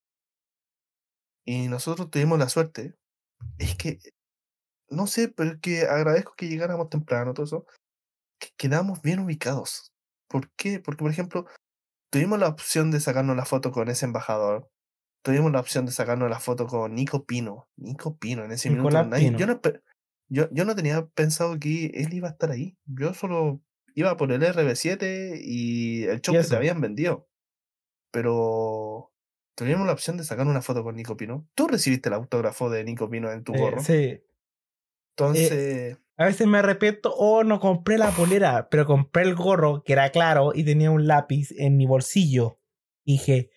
Y nosotros tuvimos la suerte, es que no sé, pero es que agradezco que llegáramos temprano, todo eso, que quedamos bien ubicados. ¿Por qué? Porque, por ejemplo, tuvimos la opción de sacarnos la foto con ese embajador, tuvimos la opción de sacarnos la foto con Nico Pino. Nico Pino, en ese Nicolás minuto. nadie- yo, no, yo no tenía pensado que él iba a estar ahí. Yo solo iba por el RB7 y el show Y que te eso. habían vendido. Pero tuvimos la opción de sacar una foto con Nico Pino. Tú recibiste el autógrafo de Nico Pino en tu Eh, gorro. sí. Entonces, A veces me arrepiento, oh, no compré la polera, pero compré el gorro que era claro y tenía un lápiz en mi bolsillo. Dije,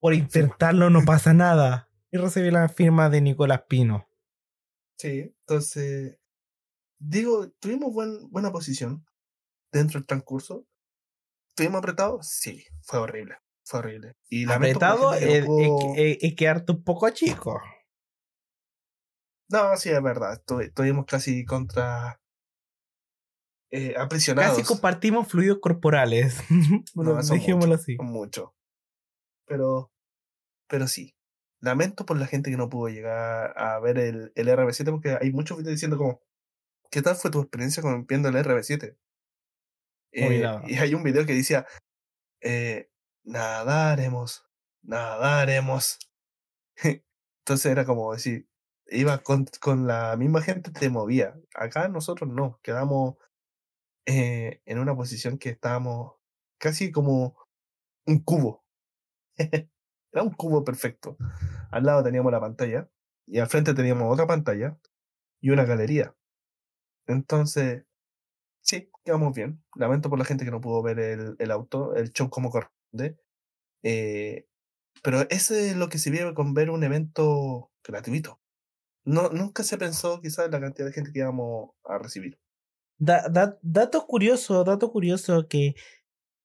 por intentarlo no pasa nada. Y recibí la firma de Nicolás Pino. sí, entonces, digo, tuvimos buen, buena posición dentro del transcurso. ¿Estuvimos apretados? Sí, fue horrible. Fue horrible. Y Apretado que es, no pudo- es- es- es quedarte un poco chico. No, sí, es verdad. estu- Estuvimos casi contra. Eh, aprisionados. Casi compartimos fluidos corporales. No, Dejémoslo mucho, así. Mucho. Pero. Pero sí. Lamento por la gente que no pudo llegar a ver el, el RB7 porque hay muchos videos diciendo como. ¿Qué tal fue tu experiencia con viendo el RB7? Muy Eh, y hay un video que decía. Eh, nadaremos. Nadaremos. Entonces era como decir. Iba con, con la misma gente, te movía. Acá nosotros no. Quedamos eh, en una posición que estábamos casi como un cubo. Era un cubo perfecto. Al lado teníamos la pantalla y al frente teníamos otra pantalla y una galería. Entonces, sí, quedamos bien. Lamento por la gente que no pudo ver el, el auto, el show como corresponde. Eh, pero ese es lo que se vive con ver un evento gratuito. No, nunca se pensó quizás en la cantidad de gente que íbamos a recibir. Da- da- dato curioso, dato curioso que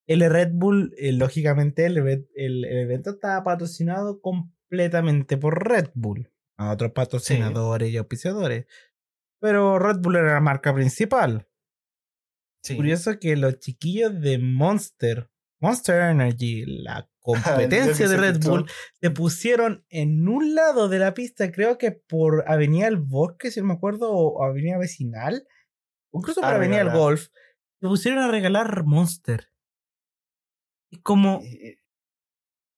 el Red Bull, eh, lógicamente, el, el- el evento estaba patrocinado completamente por Red Bull. A otros patrocinadores y auspiciadores. Pero Red Bull era la marca principal. Sí. Curioso que los chiquillos de Monster, Monster Energy, la competencia de Red. Bull, se pusieron en un lado de la pista, creo que por Avenida El Bosque, si no me acuerdo, o Avenida Vecinal, incluso por A Avenida El regalar. Golf, se pusieron a regalar Monster. Y como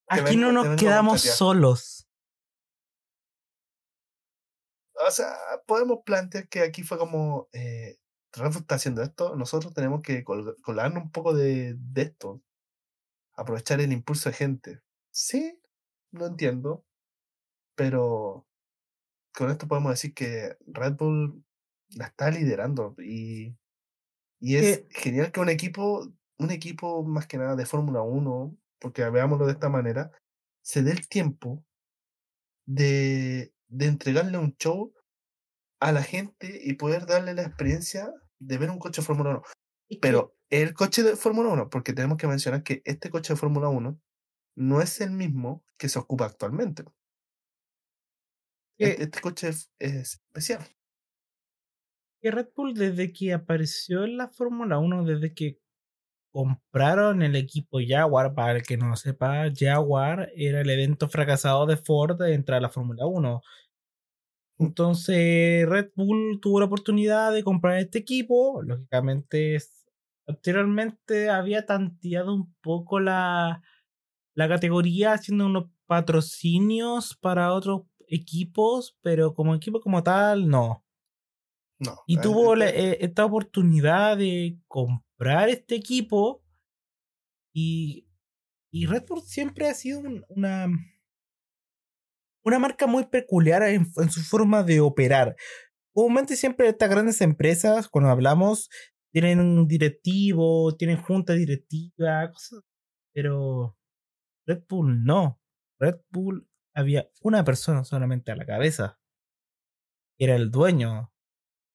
aquí no nos quedamos solos. O sea, podemos plantear que aquí fue como, eh, Red Bull está haciendo esto, nosotros tenemos que col- colarnos un poco de, de esto, aprovechar el impulso de gente. Sí, lo entiendo, pero con esto podemos decir que Red Bull la está liderando y, y es Eh. genial que un equipo, un equipo más que nada de Fórmula 1, porque veámoslo de esta manera, se dé el tiempo de, de entregarle un show a la gente y poder darle la experiencia de ver un coche de Fórmula 1. Es que- Pero el coche de Fórmula 1, porque tenemos que mencionar que este coche de Fórmula 1 no es el mismo que se ocupa actualmente. Este, este coche es, es especial. que Red Bull desde que apareció en la Fórmula 1, desde que compraron el equipo Jaguar, para el que no sepa, Jaguar era el evento fracasado de Ford de entrar a la Fórmula 1. Entonces Red Bull tuvo la oportunidad de comprar este equipo, lógicamente anteriormente había tanteado un poco la, la categoría haciendo unos patrocinios para otros equipos, pero como equipo como tal, no. No. Y eh, tuvo la- este- eh, esta oportunidad de comprar este equipo. Y, y Red Bull siempre ha sido un- una, una marca muy peculiar en, su forma de operar. Comúnmente siempre estas grandes empresas, cuando hablamos, tienen un directivo, tienen junta directiva. Pero Red Bull no. Red Bull había una persona solamente a la cabeza. Era el dueño,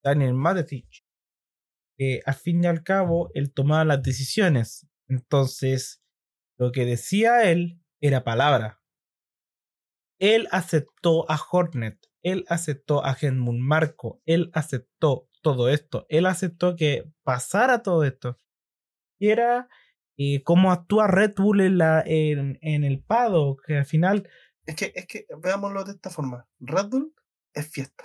Daniel Matetich, que al fin y al cabo él tomaba las decisiones. Entonces, lo que decía él era palabra. Él aceptó a Hornet, él aceptó a Helmut Marco, él aceptó todo esto, él aceptó que pasara todo esto. Y era eh, cómo actúa Red Bull en, la, en, en el Pado, que al final Es que, es que veámoslo de esta forma. Red Bull es fiesta.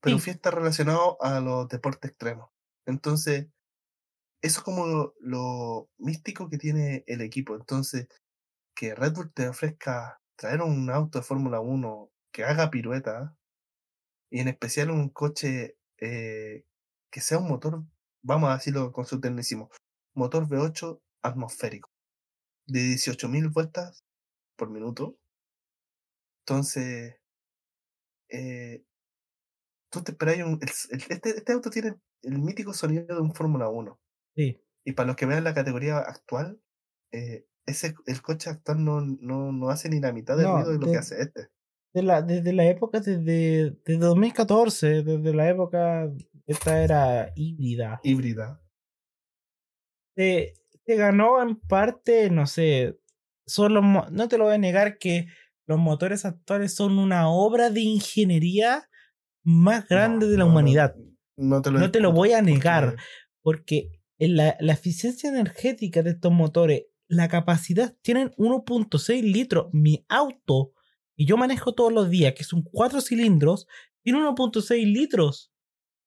pero Sí. fiesta relacionado a los deportes extremos. Entonces, eso es como lo, místico que tiene el equipo. Entonces, que Red Bull te ofrezca traer un auto de Fórmula 1 que haga pirueta y en especial un coche eh, que sea un motor, vamos a decirlo con su tecnicismo, motor V8 atmosférico de 18.000 vueltas por minuto. Entonces, eh, tú te un, este, este auto tiene el mítico sonido de un Fórmula 1. Sí. Y para los que vean la categoría actual, eh, ese, el coche actual no, no, no hace ni la mitad del No, ruido de lo de- que hace este. De la, desde la época, desde, desde 2014, desde la época, esta era híbrida. Híbrida. Se, se ganó en parte, no sé, son los no te lo voy a negar que los motores actuales son una obra de ingeniería más grande No, de la humanidad. No te lo, No te lo discuto, voy a negar. porque la, la eficiencia energética de estos motores, la capacidad, tienen 1.6 litros. Mi auto, que yo manejo todos los días, que son 4 cilindros, tiene 1.6 litros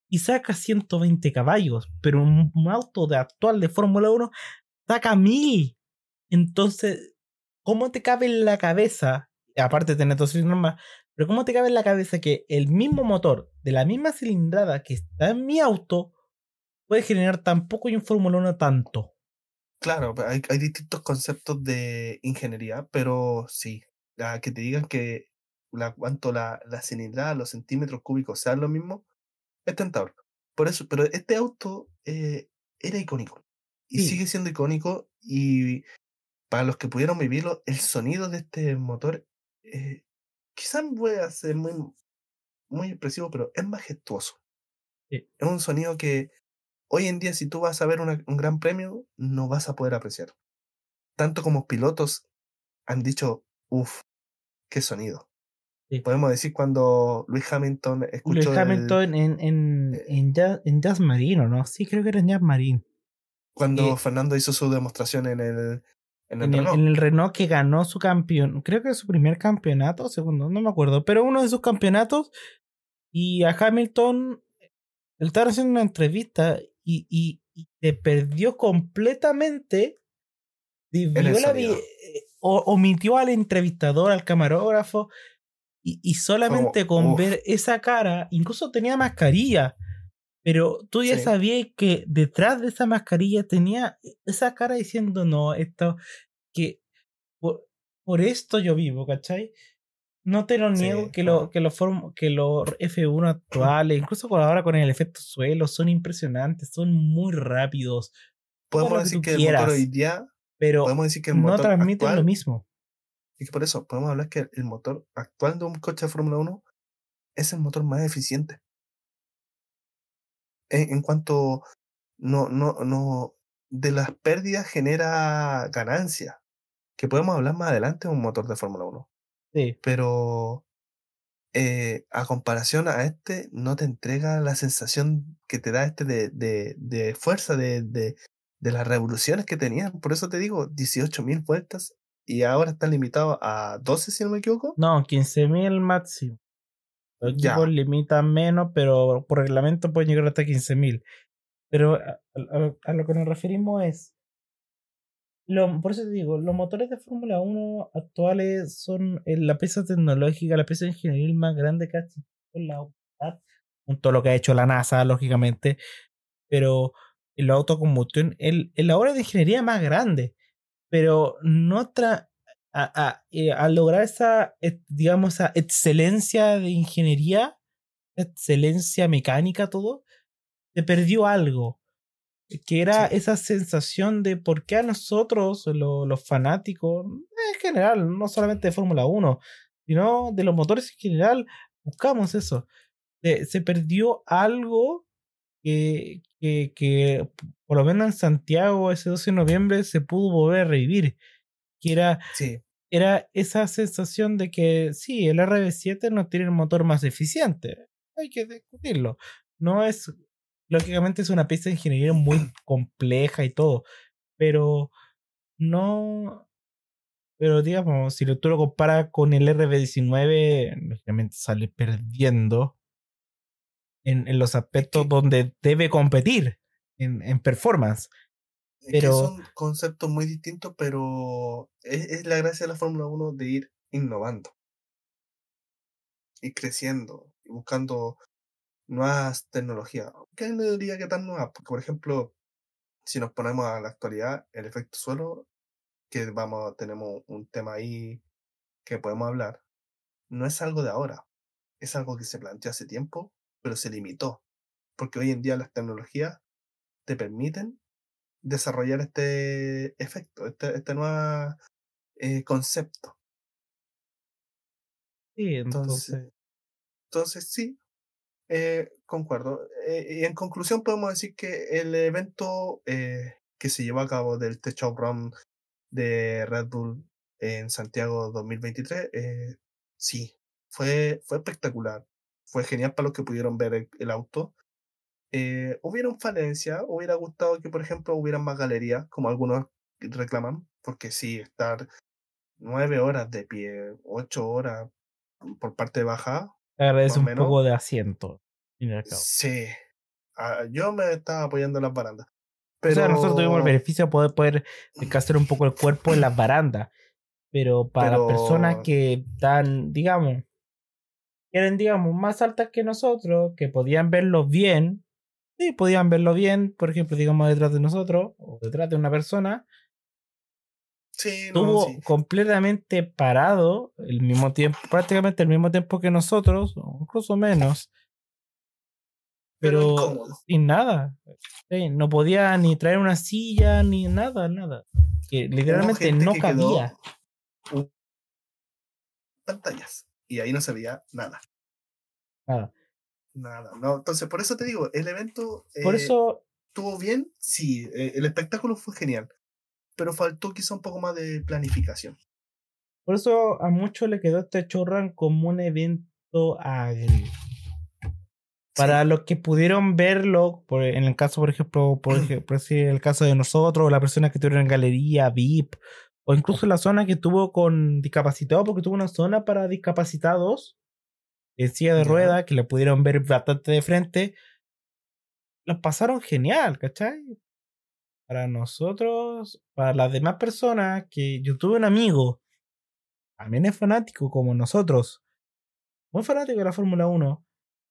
y saca 120 caballos. Pero un, un auto de actual de Fórmula 1 saca 1000. Entonces, ¿cómo te cabe en la cabeza? Aparte de tener dos cilindros más, pero ¿cómo te cabe en la cabeza que el mismo motor de la misma cilindrada que está en mi auto puede generar tan poco y en Fórmula 1 tanto? Claro, hay, hay distintos conceptos de ingeniería, pero sí, la que te digan que la, cuanto la, la cilindrada, los centímetros cúbicos sean lo mismo, es tentador. Por eso, pero este auto eh, era icónico y Sí. sigue siendo icónico y para los que pudieron vivirlo, el sonido de este motor eh, quizás puede ser muy, muy expresivo, pero es majestuoso. Sí. Es un sonido que hoy en día si tú vas a ver una- un gran premio, no vas a poder apreciar. Tanto como pilotos han dicho, uff, qué sonido. Sí. Podemos decir cuando Luis Hamilton escuchó Luis el- Hamilton en, en, eh, en, Jazz, en Jazz Marino, ¿no? Sí, creo que era en Jazz Marine. cuando eh, Fernando hizo su demostración en el, en el En el, Renault. en el Renault que ganó su campeón, creo que es su primer campeonato, segundo, no me acuerdo, pero uno de sus campeonatos. Y a Hamilton, él estaba haciendo una entrevista y, y, y se perdió completamente. La eh, o- omitió al entrevistador, al camarógrafo, y, y solamente con ver esa cara, incluso tenía mascarilla, pero tú ya Sí. sabías que detrás de esa mascarilla tenía esa cara diciendo, no, esto, que por, por esto yo vivo, ¿cachai? No te lo Sí, niego que, claro. lo, que, los form- que los F1 actuales, incluso ahora con el efecto suelo, son impresionantes, son muy rápidos, Podemos lo que decir que el motor hoy día, pero podemos decir que el no transmiten lo actual, mismo. y que por eso podemos hablar que el motor actual de un coche de Fórmula 1 es el motor más eficiente. En, en cuanto no, no, no, de las pérdidas genera ganancia, que podemos hablar más adelante de un motor de Fórmula 1. Sí, Pero eh, a comparación a este, no te entrega la sensación que te da este de, de, de fuerza, de, de, de las revoluciones que tenían. Por eso te digo, 18.000 vueltas y ahora está limitado a 12, si no me equivoco. no, 15.000 máximo. Los equipos limitan menos, pero por reglamento pueden llegar hasta 15.000. Pero a, a- a lo que nos referimos es. Lo, por eso te digo, los motores de Fórmula 1 actuales son eh, la pieza tecnológica, la pieza ingenieril más grande que ha existido en la humanidad, junto a lo que ha hecho la NASA, lógicamente. Pero el autocombustión, el la obra de ingeniería más grande, pero no tra a, a, eh, al lograr esa, digamos, esa excelencia de ingeniería, excelencia mecánica, todo, se perdió algo. Que era Sí. esa sensación de por qué a nosotros, lo- los fanáticos, en general, no solamente de Fórmula 1, sino de los motores en general, buscamos eso. Se, se perdió algo que, que, que, por lo menos en Santiago, ese 12 de noviembre, se pudo volver a revivir. Que era Sí, era esa sensación de que sí, el RB7 no tiene el motor más eficiente. Hay que discutirlo. No es, lógicamente es una pieza de ingeniería muy compleja y todo, pero no, pero digamos, si lo- tú lo comparas con el RB19, lógicamente sale perdiendo. en, en los aspectos donde debe competir, en, en performance. Es que son conceptos muy distintos, pero es, es la gracia de la Fórmula 1 de ir innovando, ir creciendo, y buscando nuevas tecnologías. ¿Qué no diría que tan nuevas? Porque, por ejemplo, si nos ponemos a la actualidad, el efecto suelo, que vamos, tenemos un tema ahí que podemos hablar, no es algo de ahora, es algo que se planteó hace tiempo, pero se limitó, porque hoy en día las tecnologías te permiten desarrollar este efecto, este, este nuevo eh, concepto. sí, Entonces, entonces, entonces sí, eh, concuerdo. Eh, y en conclusión podemos decir que el evento que se llevó a cabo del Test Shop Run de Red Bull en Santiago 2023, eh, sí, fue, fue espectacular. Fue genial para los que pudieron ver el, el auto. Eh, hubieron falencias, hubiera gustado que, por ejemplo, hubieran más galerías, como algunos reclaman, porque sí, estar nueve horas de pie, ocho horas por parte baja, agradece un menos, poco de asiento. sí, ah, yo me estaba apoyando en las barandas. O sea, nosotros tuvimos el Pero, beneficio de poder, poder descansar un poco el cuerpo en las barandas. Pero para las personas pero, que están, digamos, que eran, digamos, más altas que nosotros, que podían verlo bien, sí, podían verlo bien, por ejemplo, digamos, detrás de nosotros, o detrás de una persona, sí, no, estuvo sí, completamente parado el mismo tiempo, prácticamente el mismo tiempo que nosotros, incluso menos, pero pero sin nada. Sí, no podía ni traer una silla, ni nada, nada. Que literalmente no que cabía. pantallas y ahí no se veía nada, Nada. Nada. No, entonces, por eso te digo, el evento Por eh, eso, estuvo bien, sí, eh, el espectáculo fue genial, pero faltó quizá un poco más de planificación. por eso a muchos le quedó este chorran como un evento agrio. Para Sí, los que pudieron verlo, por, en el caso, por ejemplo, por, por decir el caso de nosotros, o la persona que estuvieron en galería, VIP, o incluso la zona que tuvo con discapacitados, porque tuvo una zona para discapacitados en silla de rueda, que le pudieron ver bastante de frente, los pasaron genial, ¿cachai? Para nosotros, para las demás personas, que yo tuve un amigo, también es fanático como nosotros, muy fanático de la Fórmula 1,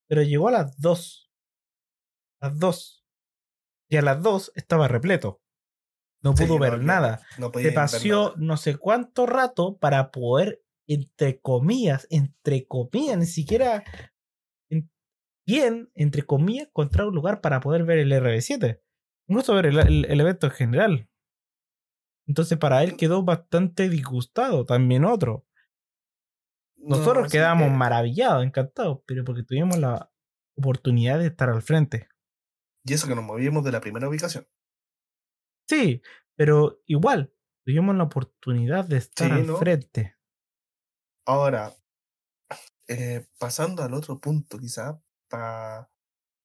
pero llegó a las 2, las 2, y a las 2 estaba repleto, no pudo no ver nada. no Se paseó nada. no sé cuánto rato para poder, entre comillas, entre comillas, ni siquiera en- bien, entre comillas, encontrar un lugar para poder ver el RB7. Incluso ver el, el- el evento en general. Entonces para él quedó bastante disgustado, también otro. Nosotros No, quedamos maravillados, encantados, pero porque tuvimos la oportunidad de estar al frente. y eso que nos movíamos de la primera ubicación. Sí, pero igual, tuvimos la oportunidad de estar Sí, al ¿no? frente. Ahora, eh, pasando al otro punto, quizá, para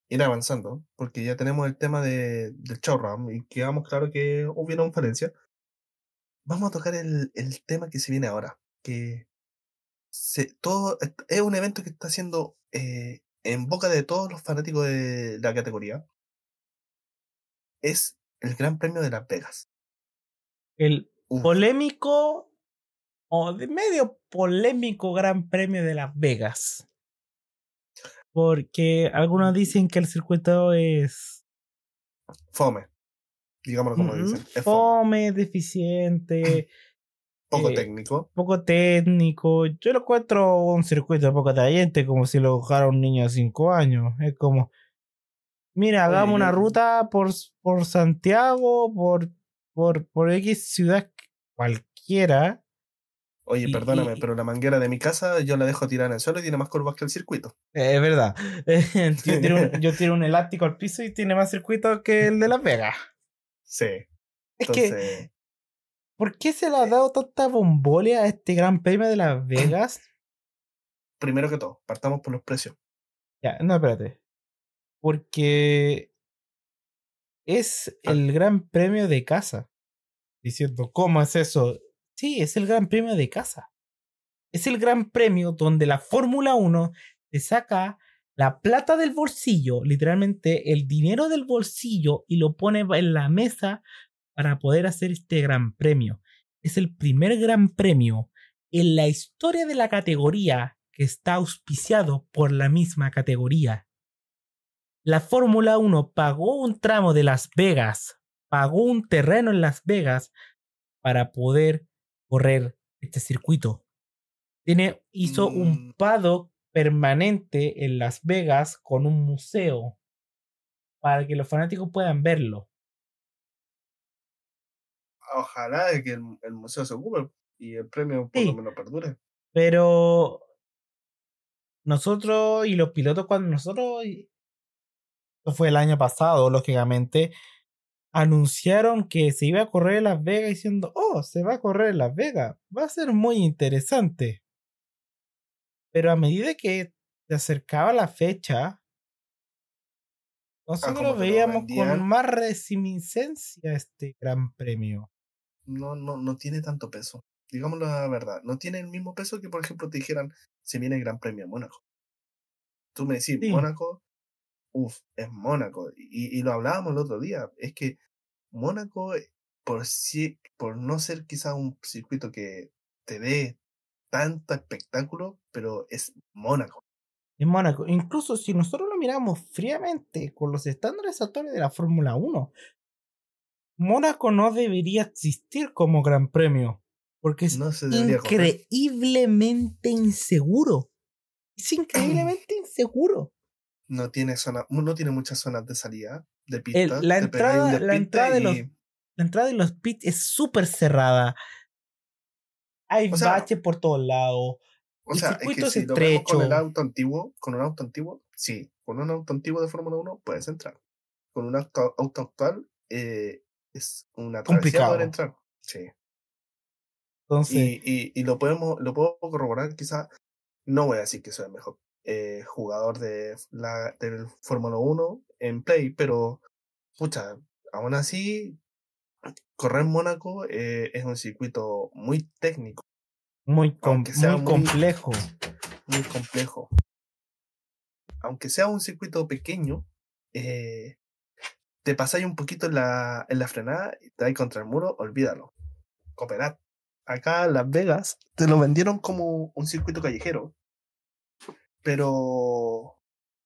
ir avanzando, porque ya tenemos el tema de, del showroom y quedamos claro que hubieron falencias. Vamos a tocar el, el tema que se viene ahora, que se, todo es un evento que está siendo eh, en boca de todos los fanáticos de la categoría. Es el Gran Premio de Las Vegas. El Uf, polémico o de medio polémico Gran Premio de Las Vegas. Porque algunos dicen que el circuito es fome, digámoslo como dicen, es fome, fome, deficiente, poco eh, técnico. poco técnico. Yo lo encuentro un circuito poco atrayente, como si lo jugara un niño de 5 años. Es como, mira, Oye, hagamos una ruta por, por Santiago, por, por, por X ciudad cualquiera. Oye, Y, perdóname, y, pero la manguera de mi casa yo la dejo tirada en el suelo y tiene más curvas que el circuito. Es verdad. yo, tiro un, yo tiro un elástico al piso y tiene más circuito que el de Las Vegas. sí, Es que, ¿por qué se le ha dado tanta bombolia a este gran premio de Las Vegas? primero que todo, partamos por los precios. Ya, no, espérate. Porque es Ah, el gran premio de casa. Diciendo, ¿cómo es eso? Sí, es el gran premio de casa. Es el gran premio donde la Fórmula 1 te saca la plata del bolsillo, literalmente el dinero del bolsillo, y lo pone en la mesa para poder hacer este gran premio. Es el primer gran premio en la historia de la categoría que está auspiciado por la misma categoría. La Fórmula 1 pagó un tramo de Las Vegas, pagó un terreno en Las Vegas para poder correr este circuito. Tiene, hizo un Mm. paddock permanente en Las Vegas con un museo para que los fanáticos puedan verlo. Ojalá que el, el museo se ocupe y el premio por Sí. lo menos perdure. Pero nosotros y los pilotos, cuando nosotros, esto fue el año pasado, lógicamente, anunciaron que se iba a correr en Las Vegas diciendo, oh, se va a correr en Las Vegas, va a ser muy interesante. Pero a medida que se acercaba la fecha, nosotros te lo veíamos con vendían. más resiniscencia este gran premio. No, no, no tiene tanto peso. Digámoslo la verdad. No tiene el mismo peso que, por ejemplo, te dijeran, se viene el Gran Premio a Mónaco. Tú me decís, Sí. Mónaco, uff, es Mónaco. Y, y lo hablábamos el otro día. Es que Mónaco, eh, por, si, por no ser quizá un circuito que te dé tanto espectáculo, pero es Mónaco. En Mónaco, incluso si nosotros lo miramos fríamente con los estándares actuales de la Fórmula 1, Mónaco no debería existir como gran premio, porque es No increíblemente inseguro. Es increíblemente inseguro. No tiene zona, no tiene muchas zonas de salida, de El- pista. la entrada- la entrada de los- y- La entrada de los pits es súper cerrada. Hay O sea, baches por todos lados. O El sea, es que es si lo vemos con el auto antiguo, con un auto antiguo, sí, con un auto antiguo de Fórmula 1 puedes entrar. Con un auto, auto actual eh, es una Complicado. poder entrar. Sí. Entonces, Y, y, y lo podemos, lo puedo corroborar, quizá, no voy a decir que soy el mejor eh, jugador de la, del Fórmula 1 en Play, pero pucha, aún así, correr en Mónaco eh, es un circuito muy técnico, muy, com- sea muy muy- complejo. muy complejo. Aunque sea un circuito pequeño, eh, te pasáis un poquito en la, en la frenada y te vais contra el muro, olvídalo. Cooperad. Acá Las Vegas te lo vendieron como un circuito callejero, pero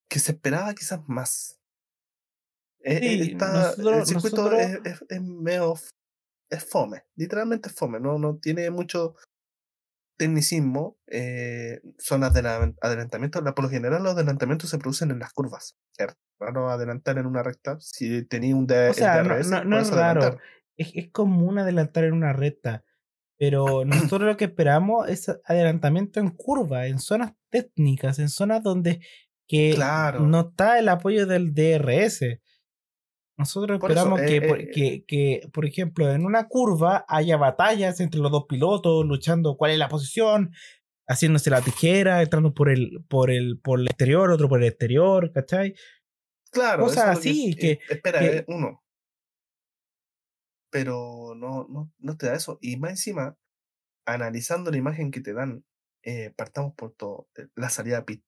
que se esperaba quizás más. Eh, eh, Sí, el circuito nosotros- es, es, es medio es fome, literalmente es fome, no, no tiene mucho tecnicismo, eh, zonas de la- adelantamiento. La, por lo general, los adelantamientos se producen en las curvas. Es raro adelantar en una recta. Si tenía un D, O sea, no, es raro. Es, es común adelantar en una recta. Pero nosotros lo que esperamos es adelantamiento en curva, en zonas técnicas, en zonas donde que Claro. no está el apoyo del DRS. Nosotros Por eso, esperamos que, eh, por- eh, que, que, por ejemplo, en una curva haya batallas entre los dos pilotos, luchando cuál es la posición, haciéndose la tijera, entrando por el, por el, por el exterior, otro por el exterior, ¿cachai? Claro, cosas así, que- eh, espera, que- uno. Pero no, no, no te da eso. Y más encima, analizando la imagen que te dan, eh, partamos por todo. eh, La salida pit.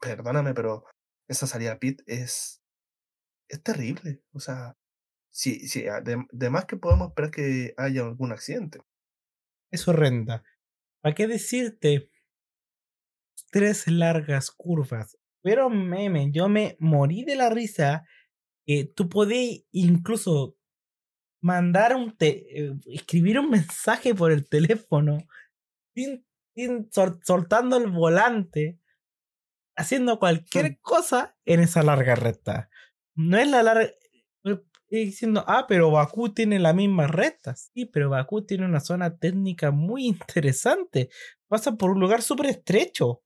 Perdóname, pero esa salida pit es, es terrible. O sea, sí, sí, de, de que podemos esperar que haya algún accidente. es horrenda. ¿Para qué decirte? Tres largas curvas. Pero meme, yo me morí de la risa que tú podías incluso mandar un te eh, escribir un mensaje por el teléfono sin, sin sol- soltando el volante, haciendo cualquier Mm. cosa en esa larga recta. No es la larga eh, diciendo, ah, pero Bakú tiene la misma recta. Sí, pero Bakú tiene una zona técnica muy interesante. Pasa por un lugar súper estrecho.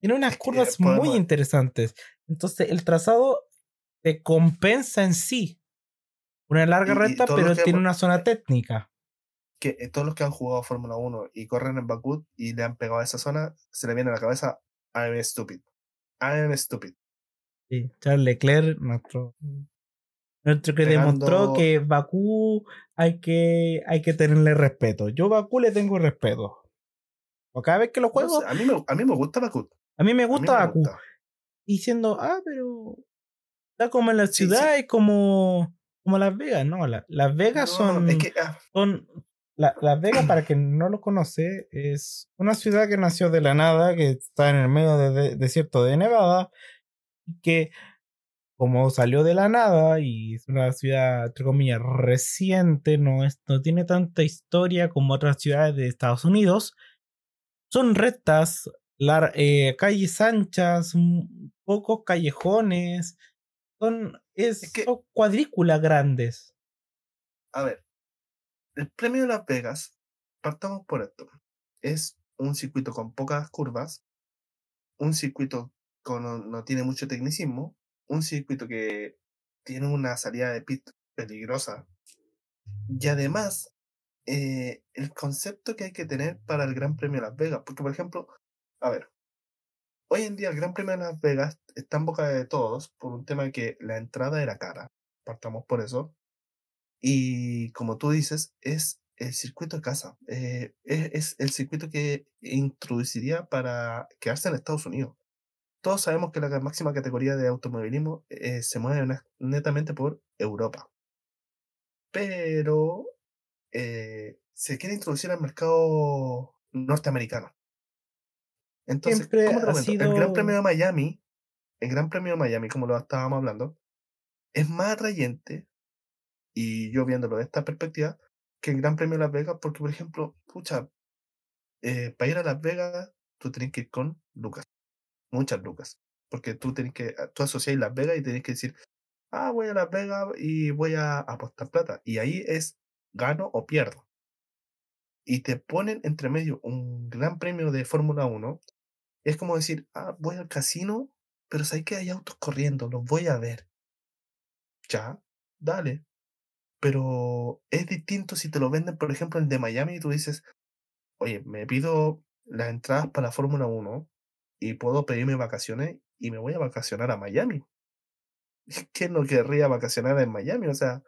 Tiene unas curvas muy interesantes. Entonces, el trazado te compensa en sí. Una larga Y- y recta, lo pero que tiene una zona técnica. Que eh, todos los que han jugado Fórmula 1 y corren en Bakú y le han pegado a esa zona, se le viene a la cabeza, I'm stupid. I'm stupid. Sí, Charles Leclerc, nuestro, nuestro que demostró Pegando- que Bakú hay que, hay que tenerle respeto. Yo a Bakú le tengo respeto. O cada vez que lo No juego, sé, a, mí me, a mí me gusta Bakú. a mí me gusta Bakú. diciendo, ah, pero está como en la ciudad, es como, como Las Vegas, ¿no? Las Vegas son, ah. son Las Vegas, para quien no lo conoce, es una ciudad que nació de la nada, que está en el medio del desierto de Nevada, que como salió de la nada y es una ciudad, entre comillas, reciente, no, es, no tiene tanta historia como otras ciudades de Estados Unidos, son rectas, eh, calles anchas, pocos callejones, son, es, cuadrículas grandes. A ver, el premio de Las Vegas, partamos por esto, es un circuito con pocas curvas, un circuito con, no tiene mucho tecnicismo, un circuito que tiene una salida de pit peligrosa. Y además, eh, el concepto que hay que tener para el Gran Premio de Las Vegas. Porque, por ejemplo, a ver, hoy en día el Gran Premio de Las Vegas está en boca de todos por un tema de que la entrada era cara. Partamos por eso. Y como tú dices, es el circuito de casa. Eh, es, es, el circuito que introduciría para quedarse en Estados Unidos todos sabemos que la máxima categoría de automovilismo eh, se mueve netamente por Europa. Pero eh, se quiere introducir al mercado norteamericano. Entonces, El Gran Premio de Miami, el Gran Premio de Miami, como lo estábamos hablando, es más atrayente, y yo viéndolo de esta perspectiva, que el Gran Premio de Las Vegas, porque, por ejemplo, pucha, eh, para ir a Las Vegas, tú tienes que ir con Lucas muchas lucas. Porque tú tienes que, ah, tú asocias Las Vegas y tienes que decir, ah, voy a Las Vegas y voy a apostar plata. Y ahí es gano o pierdo. Y te ponen entre medio un gran premio de Fórmula 1. Es como decir, ah, voy al casino, pero sé que hay autos corriendo, los voy a ver. Ya, dale. Pero es distinto si te lo venden, por ejemplo, el de Miami y tú dices, oye, me pido las entradas para la Fórmula 1 y puedo pedirme vacaciones y me voy a vacacionar a Miami. ¿Quién no querría vacacionar en Miami? O sea,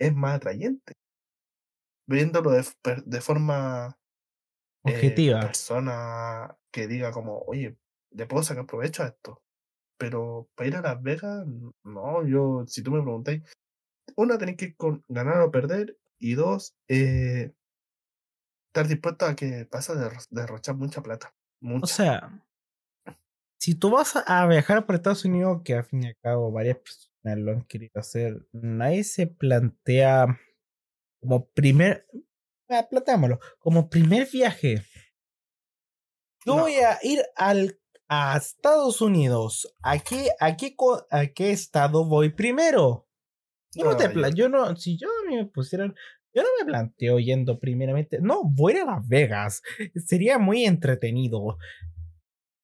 es más atrayente. Viéndolo de, de forma eh, objetiva. persona que diga como, oye, le puedo sacar provecho a esto. Pero para ir a Las Vegas, no, yo, si tú me preguntáis, una, tenéis que ir con ganar o perder, y dos, eh, estar dispuesto a que pasa de derrochar mucha plata. O sea, si tú vas a viajar por Estados Unidos, que al fin y al cabo varias personas lo han querido hacer, nadie se plantea como primer, ah, planteámoslo, como primer viaje. Yo voy a ir al, a Estados Unidos. ¿A qué, a, qué, ¿A qué estado voy primero? Yo no, te yo no, si yo a mí me pusieran, yo no me planteo yendo primeramente, no, voy a Las Vegas, sería muy entretenido.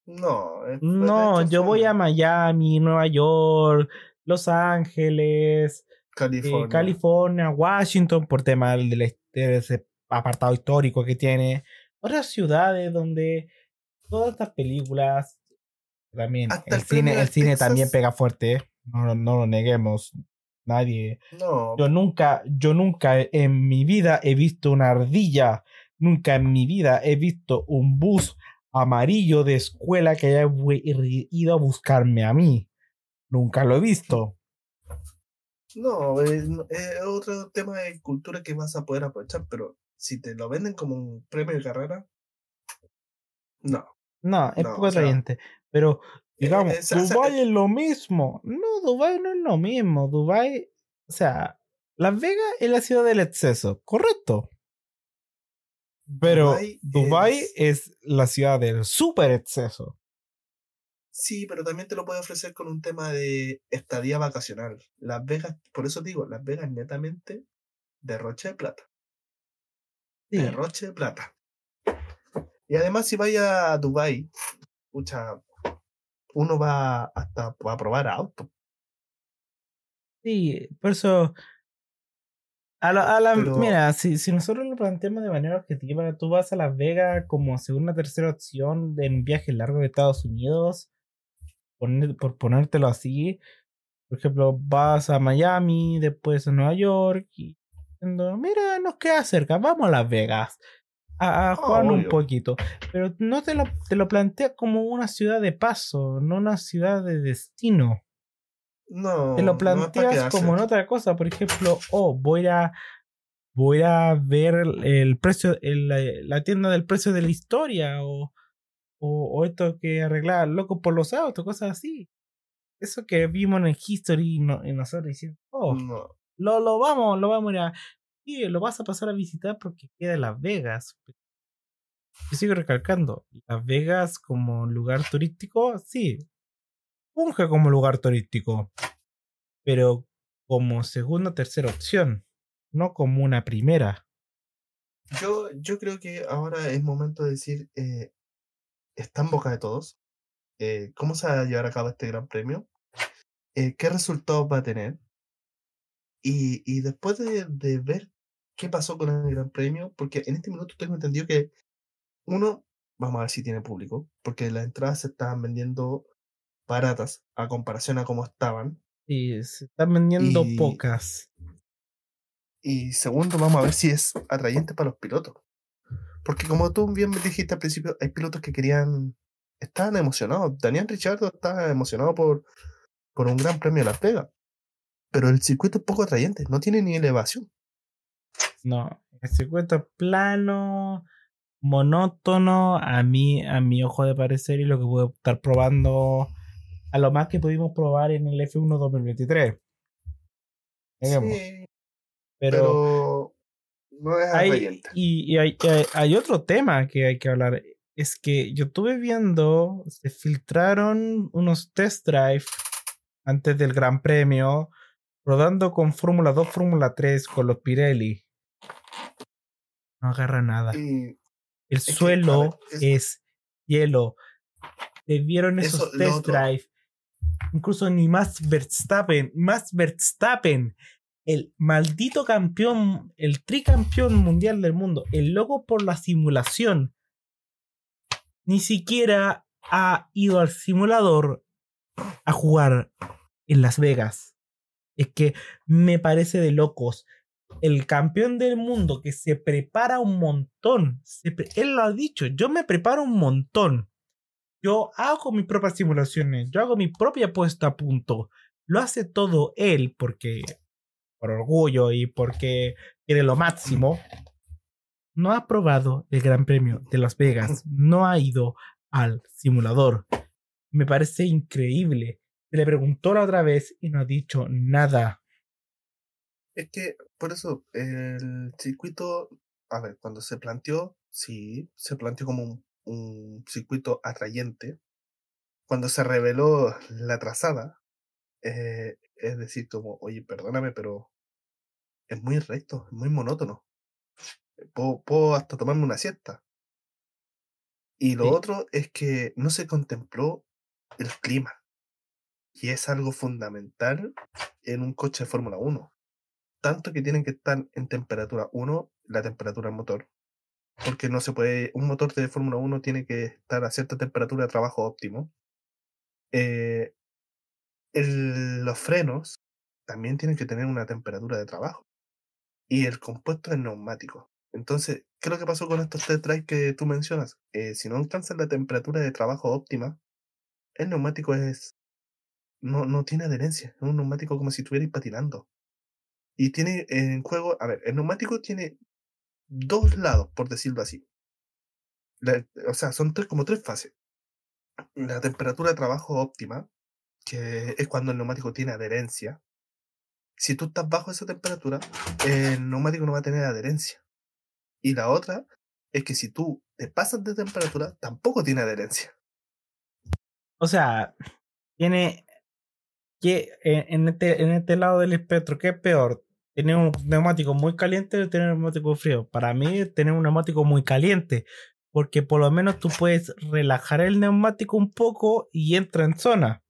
No, no, yo voy a Miami, Nueva York, Los Ángeles, eh, California, Washington, por tema de, ese apartado histórico que tiene. Otras ciudades donde todas estas películas también el, cine, el cine también pega fuerte, no, no lo neguemos. Nadie. No. Yo nunca, yo nunca en mi vida he visto una ardilla. Nunca en mi vida he visto un bus amarillo de escuela que haya ido a buscarme a mí. Nunca lo he visto. No, es, otro tema de cultura que vas a poder aprovechar, pero si te lo venden como un premio de carrera, no. No, es poco atrayente. Pero, eh, digamos, Dubai es lo mismo. No, Dubai no es lo mismo. Dubai, o sea, Las Vegas es la ciudad del exceso, correcto. Pero Dubai, es... la ciudad del super exceso. Sí, pero también te lo puede ofrecer con un tema de estadía vacacional. Las Vegas, por eso digo, Las Vegas netamente derroche de plata. Derroche de plata. Y además, si vaya a Dubai, escucha, uno va hasta a probar auto. Sí, por eso a la, Mira, si, si nosotros lo planteamos de manera objetiva, tú vas a Las Vegas como segunda tercera opción en un viaje largo de Estados Unidos, por ponértelo así. Por ejemplo, vas a Miami, después a Nueva York, y mira, nos queda cerca, vamos a Las Vegas. A, a Ah, un poquito. Pero no te lo, te lo plantea como una ciudad de paso, no una ciudad de destino. No, Te lo planteas como en otra cosa. Por ejemplo, oh, voy a voy a ver el, el precio, el- la, la tienda del precio de la historia, o, o, o esto que arreglar loco por los autos, cosas así. Eso que vimos en el History y, no- y nosotros diciendo, oh, No. lo, lo vamos, lo vamos a ir a. Sí, lo vas a pasar a visitar porque queda Las Vegas. Yo sigo recalcando, Las Vegas como lugar turístico, sí. Funge como lugar turístico. Pero como segunda o tercera opción. No como una primera. Yo, yo creo que ahora es momento de decir, eh, está en boca de todos. eh, ¿Cómo se va a llevar a cabo este gran premio? Eh, ¿Qué resultados va a tener? Y, y después de, de ver qué pasó con el gran premio, porque en este minuto tengo entendido que uno, vamos a ver si tiene público, porque las entradas se estaban vendiendo baratas a comparación a cómo estaban. Y se están vendiendo Y- pocas. Y segundo, vamos a ver si es atrayente para los pilotos. Porque como tú bien me dijiste al principio, hay pilotos que querían, estaban emocionados. Daniel Richardo estaba emocionado por, por un gran premio de Las Vegas. Pero el circuito es poco atrayente, no tiene ni elevación. No, el circuito es plano, monótono, a mí, a mi ojo de parecer y lo que puedo estar probando a lo más que pudimos probar en el F1 2023. Digamos. Sí, pero, pero, no es hay, y, y hay, hay- hay otro tema que hay que hablar. Es que yo estuve viendo, se filtraron unos test drive antes del Gran Premio, rodando con Fórmula 2, Fórmula 3, con los Pirelli. No agarra nada. Y El que, suelo ver, es- es hielo. Te vieron esos Eso, test drive. Incluso ni más Verstappen, más Verstappen, el maldito campeón, el tricampeón mundial del mundo, el loco por la simulación, ni siquiera ha ido al simulador a jugar en Las Vegas. Es que me parece de locos. El campeón del mundo que se prepara un montón. él lo ha dicho, yo me preparo un montón. Yo hago mis propias simulaciones, yo hago mi propia puesta a punto. Lo hace todo él porque por orgullo y porque quiere lo máximo. No ha probado el Gran Premio de Las Vegas, no ha ido al simulador. Me parece increíble. Se le preguntó la otra vez y no ha dicho nada. es que, por eso, el circuito, a ver, cuando se planteó, sí, se planteó como un, un circuito atrayente. Cuando se reveló la trazada, eh, es decir, como, oye, perdóname, pero es muy recto, es muy monótono. Puedo, puedo hasta tomarme una siesta. Y lo Sí. otro es que no se contempló el clima. Y es algo fundamental en un coche de Fórmula 1. Tanto que tienen que estar en temperatura 1, la temperatura del motor. Porque no se puede, un motor de Fórmula 1 tiene que estar a cierta temperatura de trabajo óptimo. Eh, los frenos también tienen que tener una temperatura de trabajo. Y el compuesto es neumático. Entonces, ¿qué es lo que pasó con estos test drive que tú mencionas? Eh, si no alcanzan la temperatura de trabajo óptima, el neumático es no, no tiene adherencia. Es un neumático como si estuvierais patinando. Y tiene en juego, a ver, el neumático tiene dos lados, por decirlo así. La- o sea, son tres, como tres fases. La temperatura de trabajo óptima, que es cuando el neumático tiene adherencia. Si tú estás bajo esa temperatura, el neumático no va a tener adherencia. Y la otra es que si tú te pasas de temperatura, tampoco tiene adherencia. O sea, tiene que en en este, en este lado del espectro, ¿qué es peor? ¿Tener un neumático muy caliente o tener un neumático frío? Para mí, tener un neumático muy caliente, porque por lo menos tú puedes relajar el neumático un poco y entra en zona.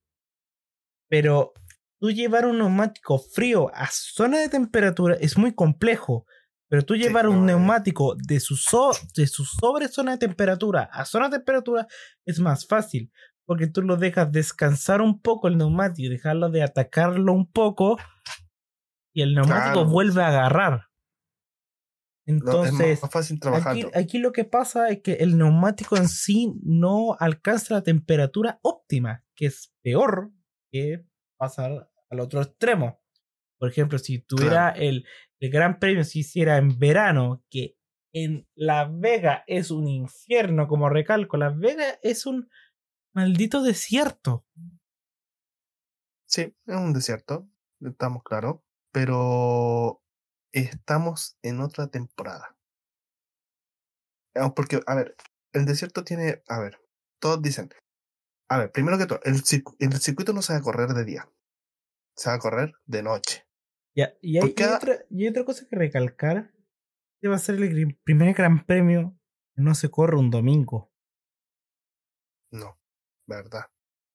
Pero tú llevar un neumático frío a zona de temperatura es muy complejo. Pero tú llevar un eh. neumático de su, so- de su sobre zona de temperatura a zona de temperatura es más fácil porque tú lo dejas descansar un poco el neumático, dejarlo de atacarlo un poco y el neumático Claro. vuelve a agarrar. Entonces, fácil aquí, lo que pasa es que el neumático en sí no alcanza la temperatura óptima, que es peor que pasar al otro extremo. Por ejemplo, si tuviera el, el Gran Premio, si hiciera en verano, que en Las Vegas es un infierno, como recalco, Las Vegas es un maldito desierto. Sí, es un desierto, estamos claros, pero estamos en otra temporada. Ah, Porque, a ver, el desierto tiene, a ver, todos dicen, a ver, primero que todo, el, circu- el circuito no se va a correr de día, se va a correr de noche. Ya, y, hay, ¿Por y qué? otra, y otra cosa que recalcar, que va a ser el primer Gran Premio no se corre un domingo, No, verdad.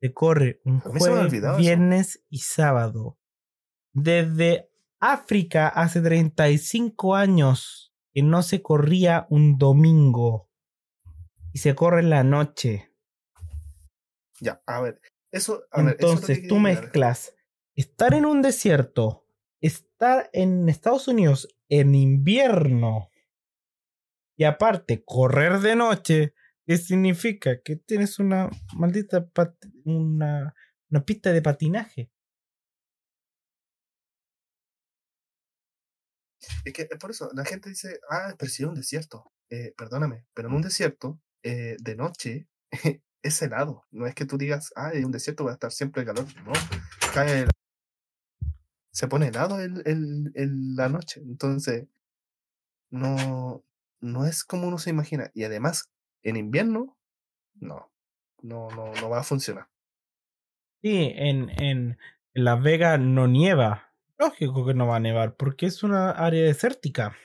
se corre un jueves, eso. viernes y sábado. Desde África hace 35 años que no se corría un domingo y se corre en la noche. Ya, a ver, eso, a ver, Entonces tú mezclas estar en un desierto, estar en Estados Unidos en invierno y aparte correr de noche, ¿qué significa? Que tienes una maldita una, una pista de patinaje. Es que por eso la gente dice, ah, pero si es un desierto. Eh, perdóname, pero en un desierto, eh, de noche, es helado. No es que tú digas, ah, en un desierto va a estar siempre calor. No, cae el- Se pone helado el, el, el- la noche. Entonces, no, no es como uno se imagina. Y además, en invierno, no, no, no, no va a funcionar. Sí, en, en, Las Vegas no nieva. Lógico que no va a nevar, porque es una área desértica.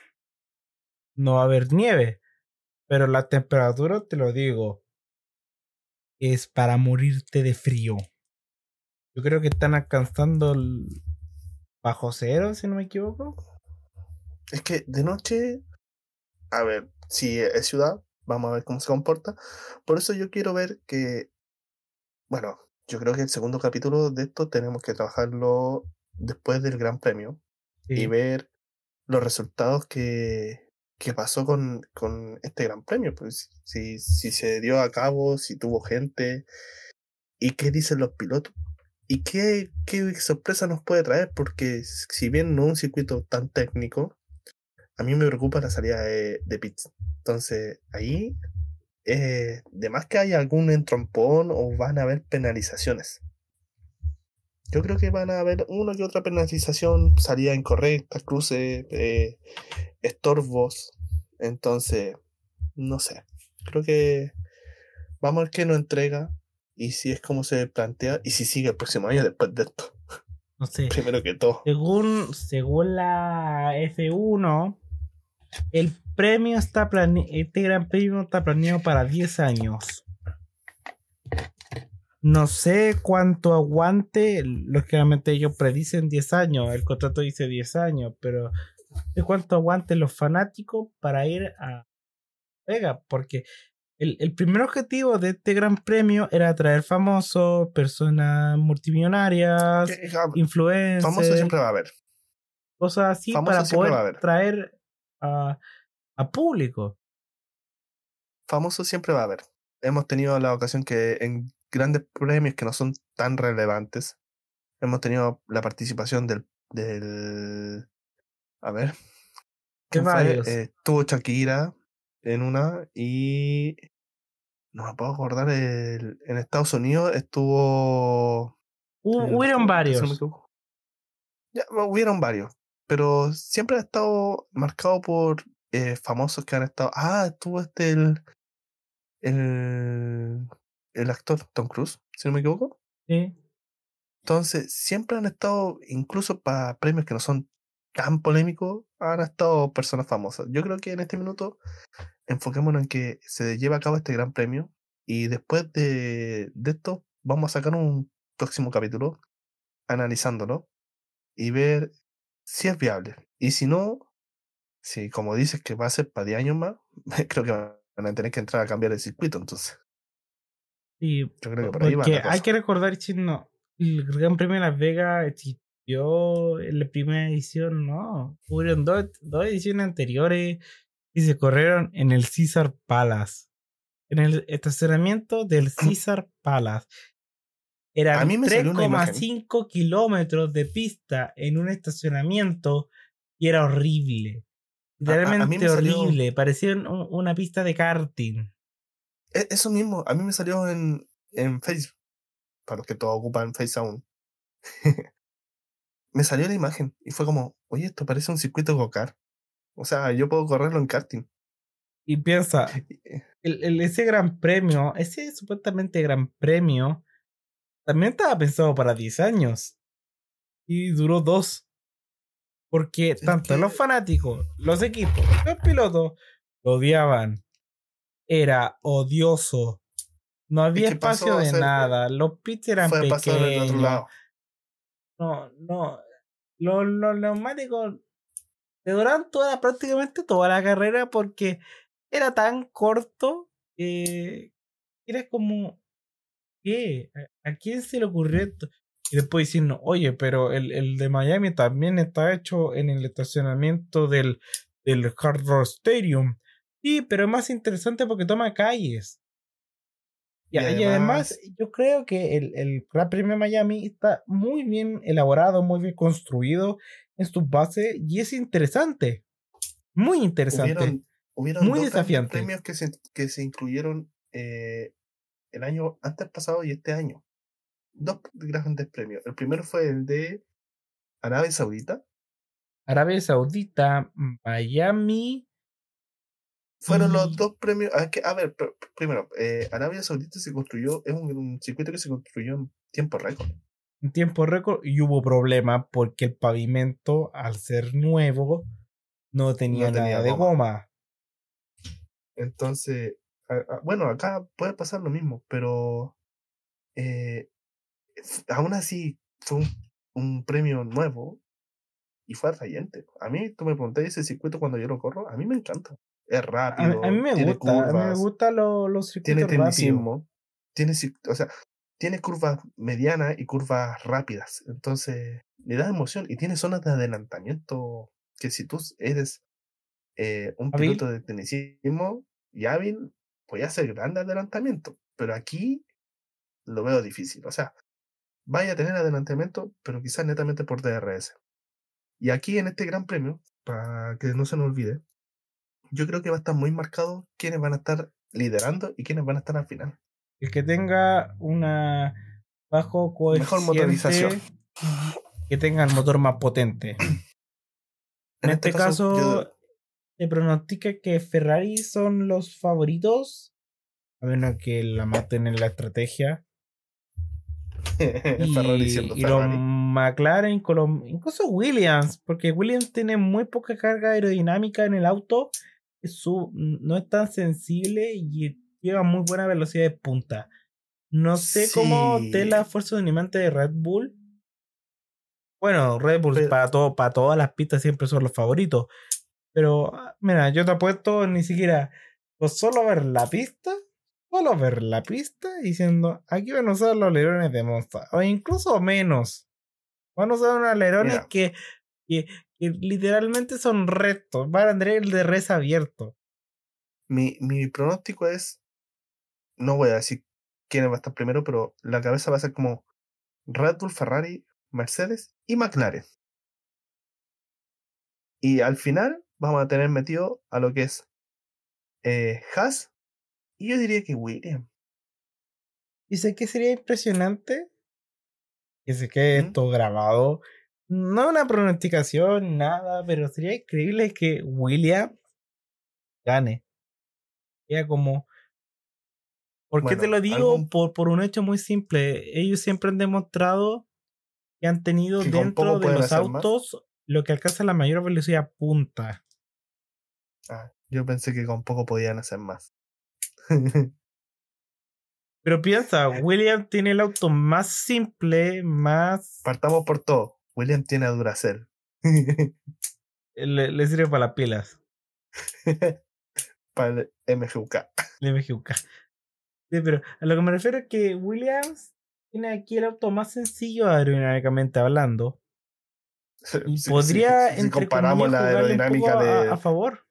No va a haber nieve. Pero la temperatura, te lo digo, es para morirte de frío. Yo creo que están alcanzando el bajo cero, si no me equivoco. Es que de noche, a ver, si es ciudad, vamos a ver cómo se comporta. Por eso yo quiero ver que, bueno, yo creo que el segundo capítulo de esto tenemos que trabajarlo después del Gran Premio y Sí. ver los resultados que, que pasó con, con este Gran Premio. Pues si, si se dio a cabo, si tuvo gente y qué dicen los pilotos. ¿Y qué, qué sorpresa nos puede traer? Porque si bien no es un circuito tan técnico, a mí me preocupa la salida de, de pits. Entonces, ahí, eh, de más que haya algún entrompón o van a haber penalizaciones. Yo creo que van a haber una que otra penalización, salida incorrecta, cruce, eh, estorbos. Entonces, no sé. Creo que vamos a ver qué nos entrega y si es como se plantea y si sigue el próximo año después de esto. No sé. Primero que todo. Según, según la F1, el premio está plane este gran premio está planeado para 10 años. No sé cuánto aguante, lógicamente ellos predicen 10 años, el contrato dice 10 años, pero no sé cuánto aguanten los fanáticos para ir a Vega, porque el, el primer objetivo de este gran premio era atraer famosos, personas multimillonarias, influencers Famoso siempre va a haber. cosas así Famoso para poder traer a, a público. Famoso siempre va a haber. Hemos tenido la ocasión que en grandes premios que no son tan relevantes, hemos tenido la participación del. del a ver. De ¿quién fue? varios. Eh, estuvo Shakira en una y. No me puedo acordar. el- en Estados Unidos estuvo. Hubieron varios. Ya, hubieron varios. Pero siempre ha estado marcado por eh, famosos que han estado. Ah, estuvo este el. El. El actor Tom Cruise, si no me equivoco. Sí. Entonces, siempre han estado, incluso para premios que no son tan polémicos, han estado personas famosas. Yo creo que en este minuto enfoquémonos en que se lleve a cabo este gran premio y después de, de esto vamos a sacar un próximo capítulo analizándolo y ver si es viable. Y si no, si como dices que va a ser para 10 años más, creo que van a tener que entrar a cambiar el circuito. Entonces, Sí, yo creo que por ahí va hay que recordar, chino, el Gran Premio de Las Vegas, Yo en la primera edición no. Hubieron dos, dos ediciones anteriores y se corrieron en el Caesar Palace. En el estacionamiento del Caesar Palace. Eran 3,5 kilómetros de pista en un estacionamiento y era horrible. Literalmente horrible. Parecía una pista de karting. E, eso mismo, a mí me salió en, en Facebook. Para los que todos ocupan Face aún. me salió la imagen y fue como, oye, esto parece un circuito go-kart. O sea, yo puedo correrlo en karting. Y piensa, el, ese gran premio, ese supuestamente gran premio, también estaba pensado para 10 años. Y duró dos. Porque tanto los fanáticos, los equipos, los pilotos lo odiaban. Era odioso. No había espacio de nada. Los pits eran pequeños. No, no. Los, los neumáticos te duran toda, prácticamente toda la carrera porque era tan corto que eres como, ¿qué? ¿A, quién se le ocurrió esto? Y después diciendo, oye, pero el, el de Miami también está hecho en el estacionamiento del, del Hard Rock Stadium. Sí, pero es más interesante porque toma calles. Y, además, yo creo que el, el Gran Premio Miami está muy bien elaborado, muy bien construido en su base y es interesante. Muy interesante. Hubieron, muy dos desafiante. premios que se, que se incluyeron eh, el año antes pasado y este año. Dos grandes premios. El primero fue el de Arabia Saudita. Arabia Saudita, Miami fueron los dos premios. A, a ver, primero, eh, Arabia Saudita se construyó, es un, circuito que se construyó en tiempo récord. En tiempo récord y hubo problema porque el pavimento, al ser nuevo, no tenía, nada de goma. Entonces, bueno, acá puede pasar lo mismo, pero eh, aún así fue un, un, premio nuevo y fue atrayente. A mí, tú me pregunté ese circuito cuando yo lo corro, a mí me encanta es rápido. A, mí me gusta, a mí me gusta los circuitos Tiene tecnicismo. Tiene, o sea, tiene curvas medianas y curvas rápidas. Entonces, le da emoción y tiene zonas de adelantamiento que si tú eres eh, un piloto de tecnicismo y hábil, puede hacer grandes adelantamientos. Pero aquí lo veo difícil. O sea, vaya a tener adelantamiento, pero quizás netamente por DRS. Y aquí en este gran premio, para que no se nos olvide, yo creo que va a estar muy marcado quiénes van a estar liderando y quiénes van a estar al final. El que tenga una bajo coeficiente, mejor motorización, que tenga el motor más potente. En, este, este, caso, se pronostica que Ferrari son los favoritos, a menos que la maten en la estrategia. y, y los McLaren, incluso Williams, porque Williams tiene muy poca carga aerodinámica en el auto su, no es tan sensible y lleva muy buena velocidad de punta. No sé cómo te la fuerza animante de Red Bull. Bueno, Red Bull para, todo, para todas las pistas siempre son los favoritos. Pero, ah, mira, yo te apuesto ni siquiera pues solo ver la pista, solo ver la pista diciendo, aquí van a usar los alerones de Monza, o incluso menos. Van a usar unos alerones que, que, literalmente son rectos. Van a tener el de res abierto. Mi, mi pronóstico es. No voy a decir quién va a estar primero, pero la cabeza va a ser como Red Bull, Ferrari, Mercedes y McLaren. Y al final vamos a tener metido a lo que es eh, Haas y yo diría que William. ¿Y sé que sería impresionante? Que se quede esto grabado no una pronosticación, nada, pero sería increíble que William gane. Sería como. ¿Por qué te lo digo? Por, por un hecho muy simple. Ellos siempre han demostrado que han tenido dentro de los autos lo que alcanza la mayor velocidad punta. Ah, yo pensé que con poco podían hacer más. Pero piensa, William tiene el auto más simple, más. Partamos por todo. William tiene a Duracell. le, le, sirve para las pilas. para el MGUK. El MGUK. Sí, pero a lo que me refiero es que Williams tiene aquí el auto más sencillo aerodinámicamente hablando. podría, si, comparamos la aerodinámica de. A, favor.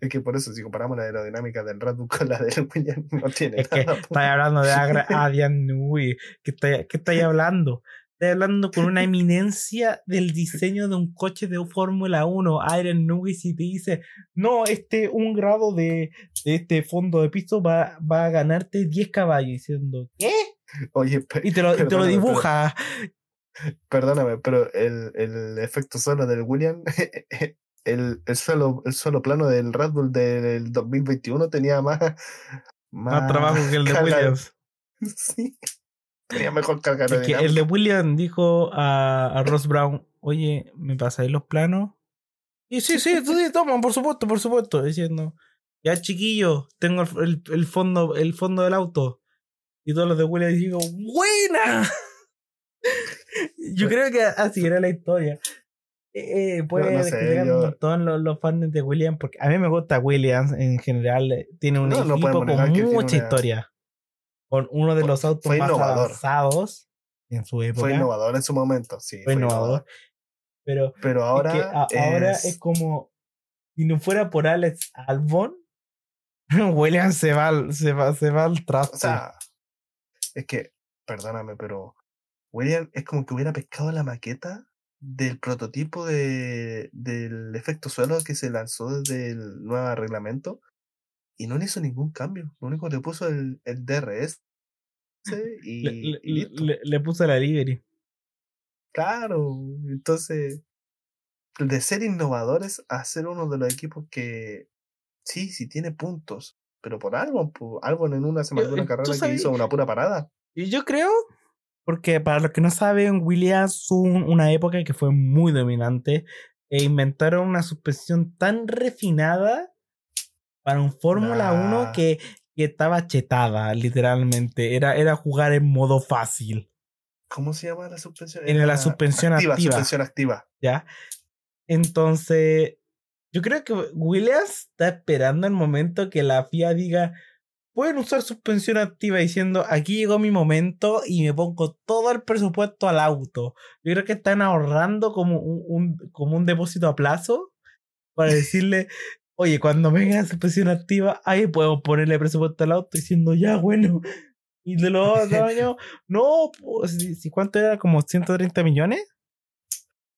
Es que por eso, si comparamos la aerodinámica del Red Bull con la del Williams, no tiene es nada. Que hablando de Adrian Newey. ¿Qué estáis estoy hablando? Estoy hablando con una eminencia del diseño de un coche de Fórmula 1, Adrian Newey, si te dice, no, este un grado de, de este fondo de piso va, va a ganarte 10 caballos, diciendo, ¿qué? Oye, y te lo, y te lo dibuja. Perdóname, pero el, el efecto suelo del William, el, el, suelo, el suelo plano del Red Bull del 2021 tenía más, más, trabajo que el de Williams. Sí. Tenía mejor carga es que El de Williams dijo a, a Ross Brown, oye, ¿me pasáis los planos? Y sí, sí, sí, toma, por supuesto, por supuesto. Diciendo, ya chiquillo, tengo el, el, fondo, el fondo del auto. Y todos los de Williams digo, ¡buena! yo creo que así era la historia. Eh, puede no, todos los, fans de Williams, porque a mí me gusta Williams en general. Eh, tiene un equipo con mucha historia. Con uno de los autos más avanzados en su época. Fue innovador en su momento, sí. Fue, innovador. Pero, Pero ahora, es ahora es como si no fuera por Alex Albon, Williams se va, se va, se va al traste. O sea, es que, perdóname, pero William es como que hubiera pescado la maqueta del prototipo de, del efecto suelo que se lanzó desde el nuevo reglamento y no le hizo ningún cambio. Lo único que le puso el, el DRS y, le, le, le, puso la livery. Claro, entonces, de ser innovadores a ser uno de los equipos que sí, sí tiene puntos, pero por algo, algo en una semana de una carrera que hizo una pura parada. Y yo creo porque para los que no saben, Williams tuvo una época que fue muy dominante e inventaron una suspensión tan refinada para un Fórmula 1 que, que, estaba chetada, literalmente. Era, era jugar en modo fácil. ¿Cómo se llama la suspensión? En la suspensión activa. Suspensión activa. ¿Ya? Entonces, yo creo que Williams está esperando el momento que la FIA diga, pueden usar suspensión activa diciendo aquí llegó mi momento y me pongo todo el presupuesto al auto. Yo creo que están ahorrando como un, como un depósito a plazo para decirle, oye, cuando venga la suspensión activa, ahí puedo ponerle presupuesto al auto diciendo, ya, bueno. Y de los años, no, pues, si, ¿cuánto era? ¿Como 130 millones?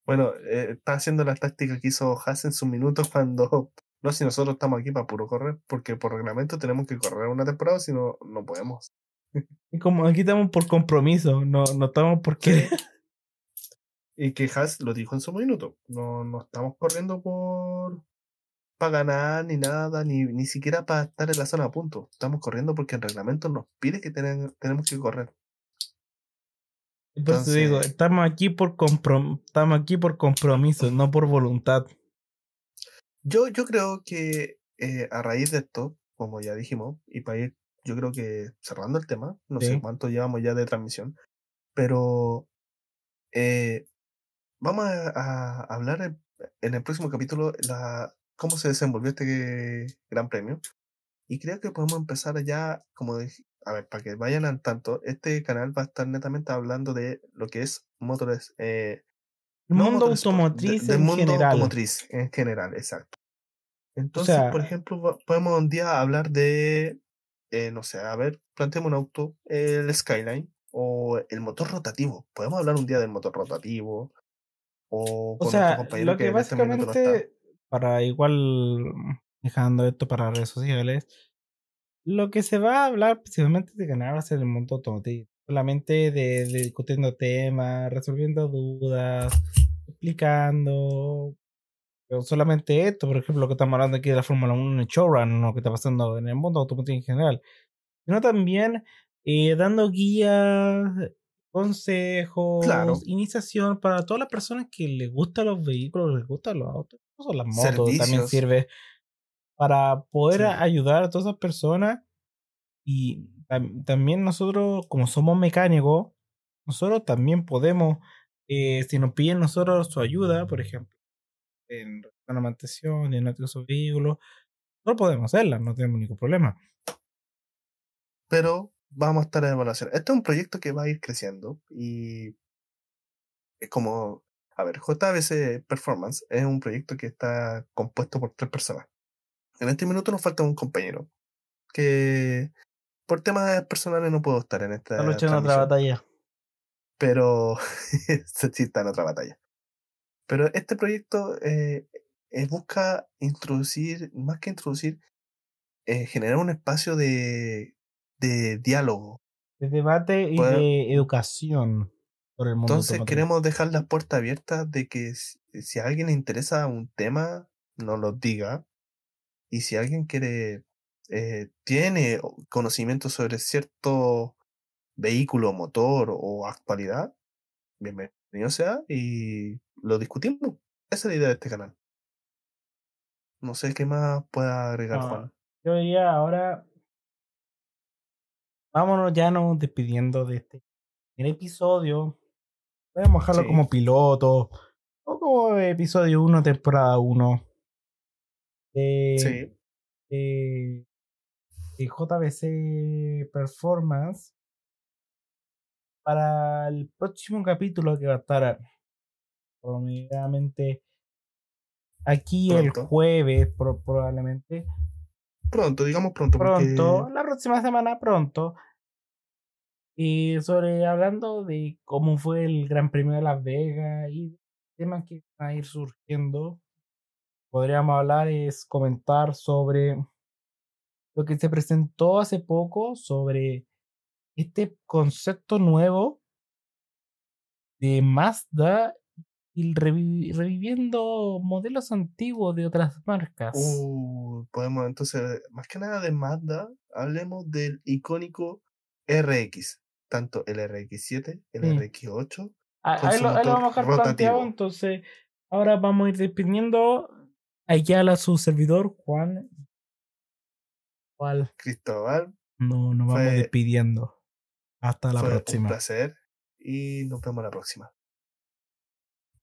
Bueno, eh, está haciendo la táctica que hizo Haas en sus minutos cuando no, si nosotros estamos aquí para puro correr, porque por reglamento tenemos que correr una temporada, si no, no podemos. Y como aquí estamos por compromiso, no, no estamos por qué. y que Haas lo dijo en su minuto. No, no estamos corriendo por para ganar ni nada, ni, ni siquiera para estar en la zona a punto. Estamos corriendo porque el reglamento nos pide que tenemos que correr. Entonces, digo, estamos aquí por comprom estamos aquí por compromiso, no por voluntad. Yo, yo creo que eh, a raíz de esto, como ya dijimos, y para ir, yo creo que cerrando el tema, no sé cuánto llevamos ya de transmisión, pero eh, vamos a, hablar en, el próximo capítulo la, cómo se desenvolvió este gran premio. Y creo que podemos empezar ya, como dije, a ver, para que vayan al tanto, este canal va a estar netamente hablando de lo que es motores, eh, el mundo automotriz en mundo general. automotriz en general, exacto. Entonces, por ejemplo, podemos un día hablar de, eh, no sé, a ver, planteemos un auto, el Skyline o el motor rotativo. Podemos hablar un día del motor rotativo o con o sea, compañero lo que, este básicamente, para igual dejando esto para redes sociales, lo que se va a hablar principalmente de ganar va a ser el mundo automotriz solamente de, discutiendo temas, resolviendo dudas, explicando. Pero solamente esto, por ejemplo, lo que estamos hablando aquí de la Fórmula 1 en showrun, lo que está pasando en el mundo automotriz en general, sino también eh, dando guías, consejos, iniciación para todas las personas que les gustan los vehículos, les gustan los autos, no las motos, también sirve para poder ayudar a todas esas personas. Y también nosotros, como somos mecánicos, nosotros también podemos, eh, si nos piden nosotros su ayuda, por ejemplo, en la mantención, en nuestro vehículos, no podemos hacerla, no tenemos ningún problema. Pero vamos a estar en evaluación. Este es un proyecto que va a ir creciendo y es como A ver, JBC Performance es un proyecto que está compuesto por tres personas. En este minuto nos falta un compañero que por temas personales no puedo estar en esta. Está luchando otra batalla. Pero sí está en otra batalla. Pero este proyecto eh, busca introducir, más que introducir, eh, generar un espacio de, de diálogo. De debate y de educación por el mundo. Entonces queremos dejar las puertas abiertas de que si, si, a alguien le interesa un tema, nos lo diga. Y si alguien quiere, eh, tiene conocimiento sobre cierto vehículo, motor o actualidad, bienvenido sea y lo discutimos. Esa es la idea de este canal. No sé qué más pueda agregar, Juan. Yo diría ahora. Vámonos ya nos despidiendo de este primer episodio. Podemos dejarlo Sí. como piloto. O como episodio 1, temporada 1. De, Sí, de, de JBC Performance. Para el próximo capítulo que va a estar probablemente aquí el Pronto. jueves, pro- probablemente. pronto, digamos pronto. porque- pronto, la próxima semana pronto. Y sobre hablando de cómo fue el Gran Premio de Las Vegas y temas que van a ir surgiendo, podríamos hablar es comentar sobre lo que se presentó hace poco sobre este concepto nuevo de Mazda y revi- reviviendo modelos antiguos de otras marcas. Uh, podemos entonces, más que nada de Mazda, hablemos del icónico RX, tanto el RX7, el Sí. RX8. Ah, con ahí lo, ahí lo motor vamos a dejar planteado, rotativo. entonces ahora vamos a ir despidiendo. Ayala, su servidor, Juan. ¿Cuál? Cristóbal, No, nos vamos despidiendo. Hasta la fue un próxima. placer y nos vemos la próxima.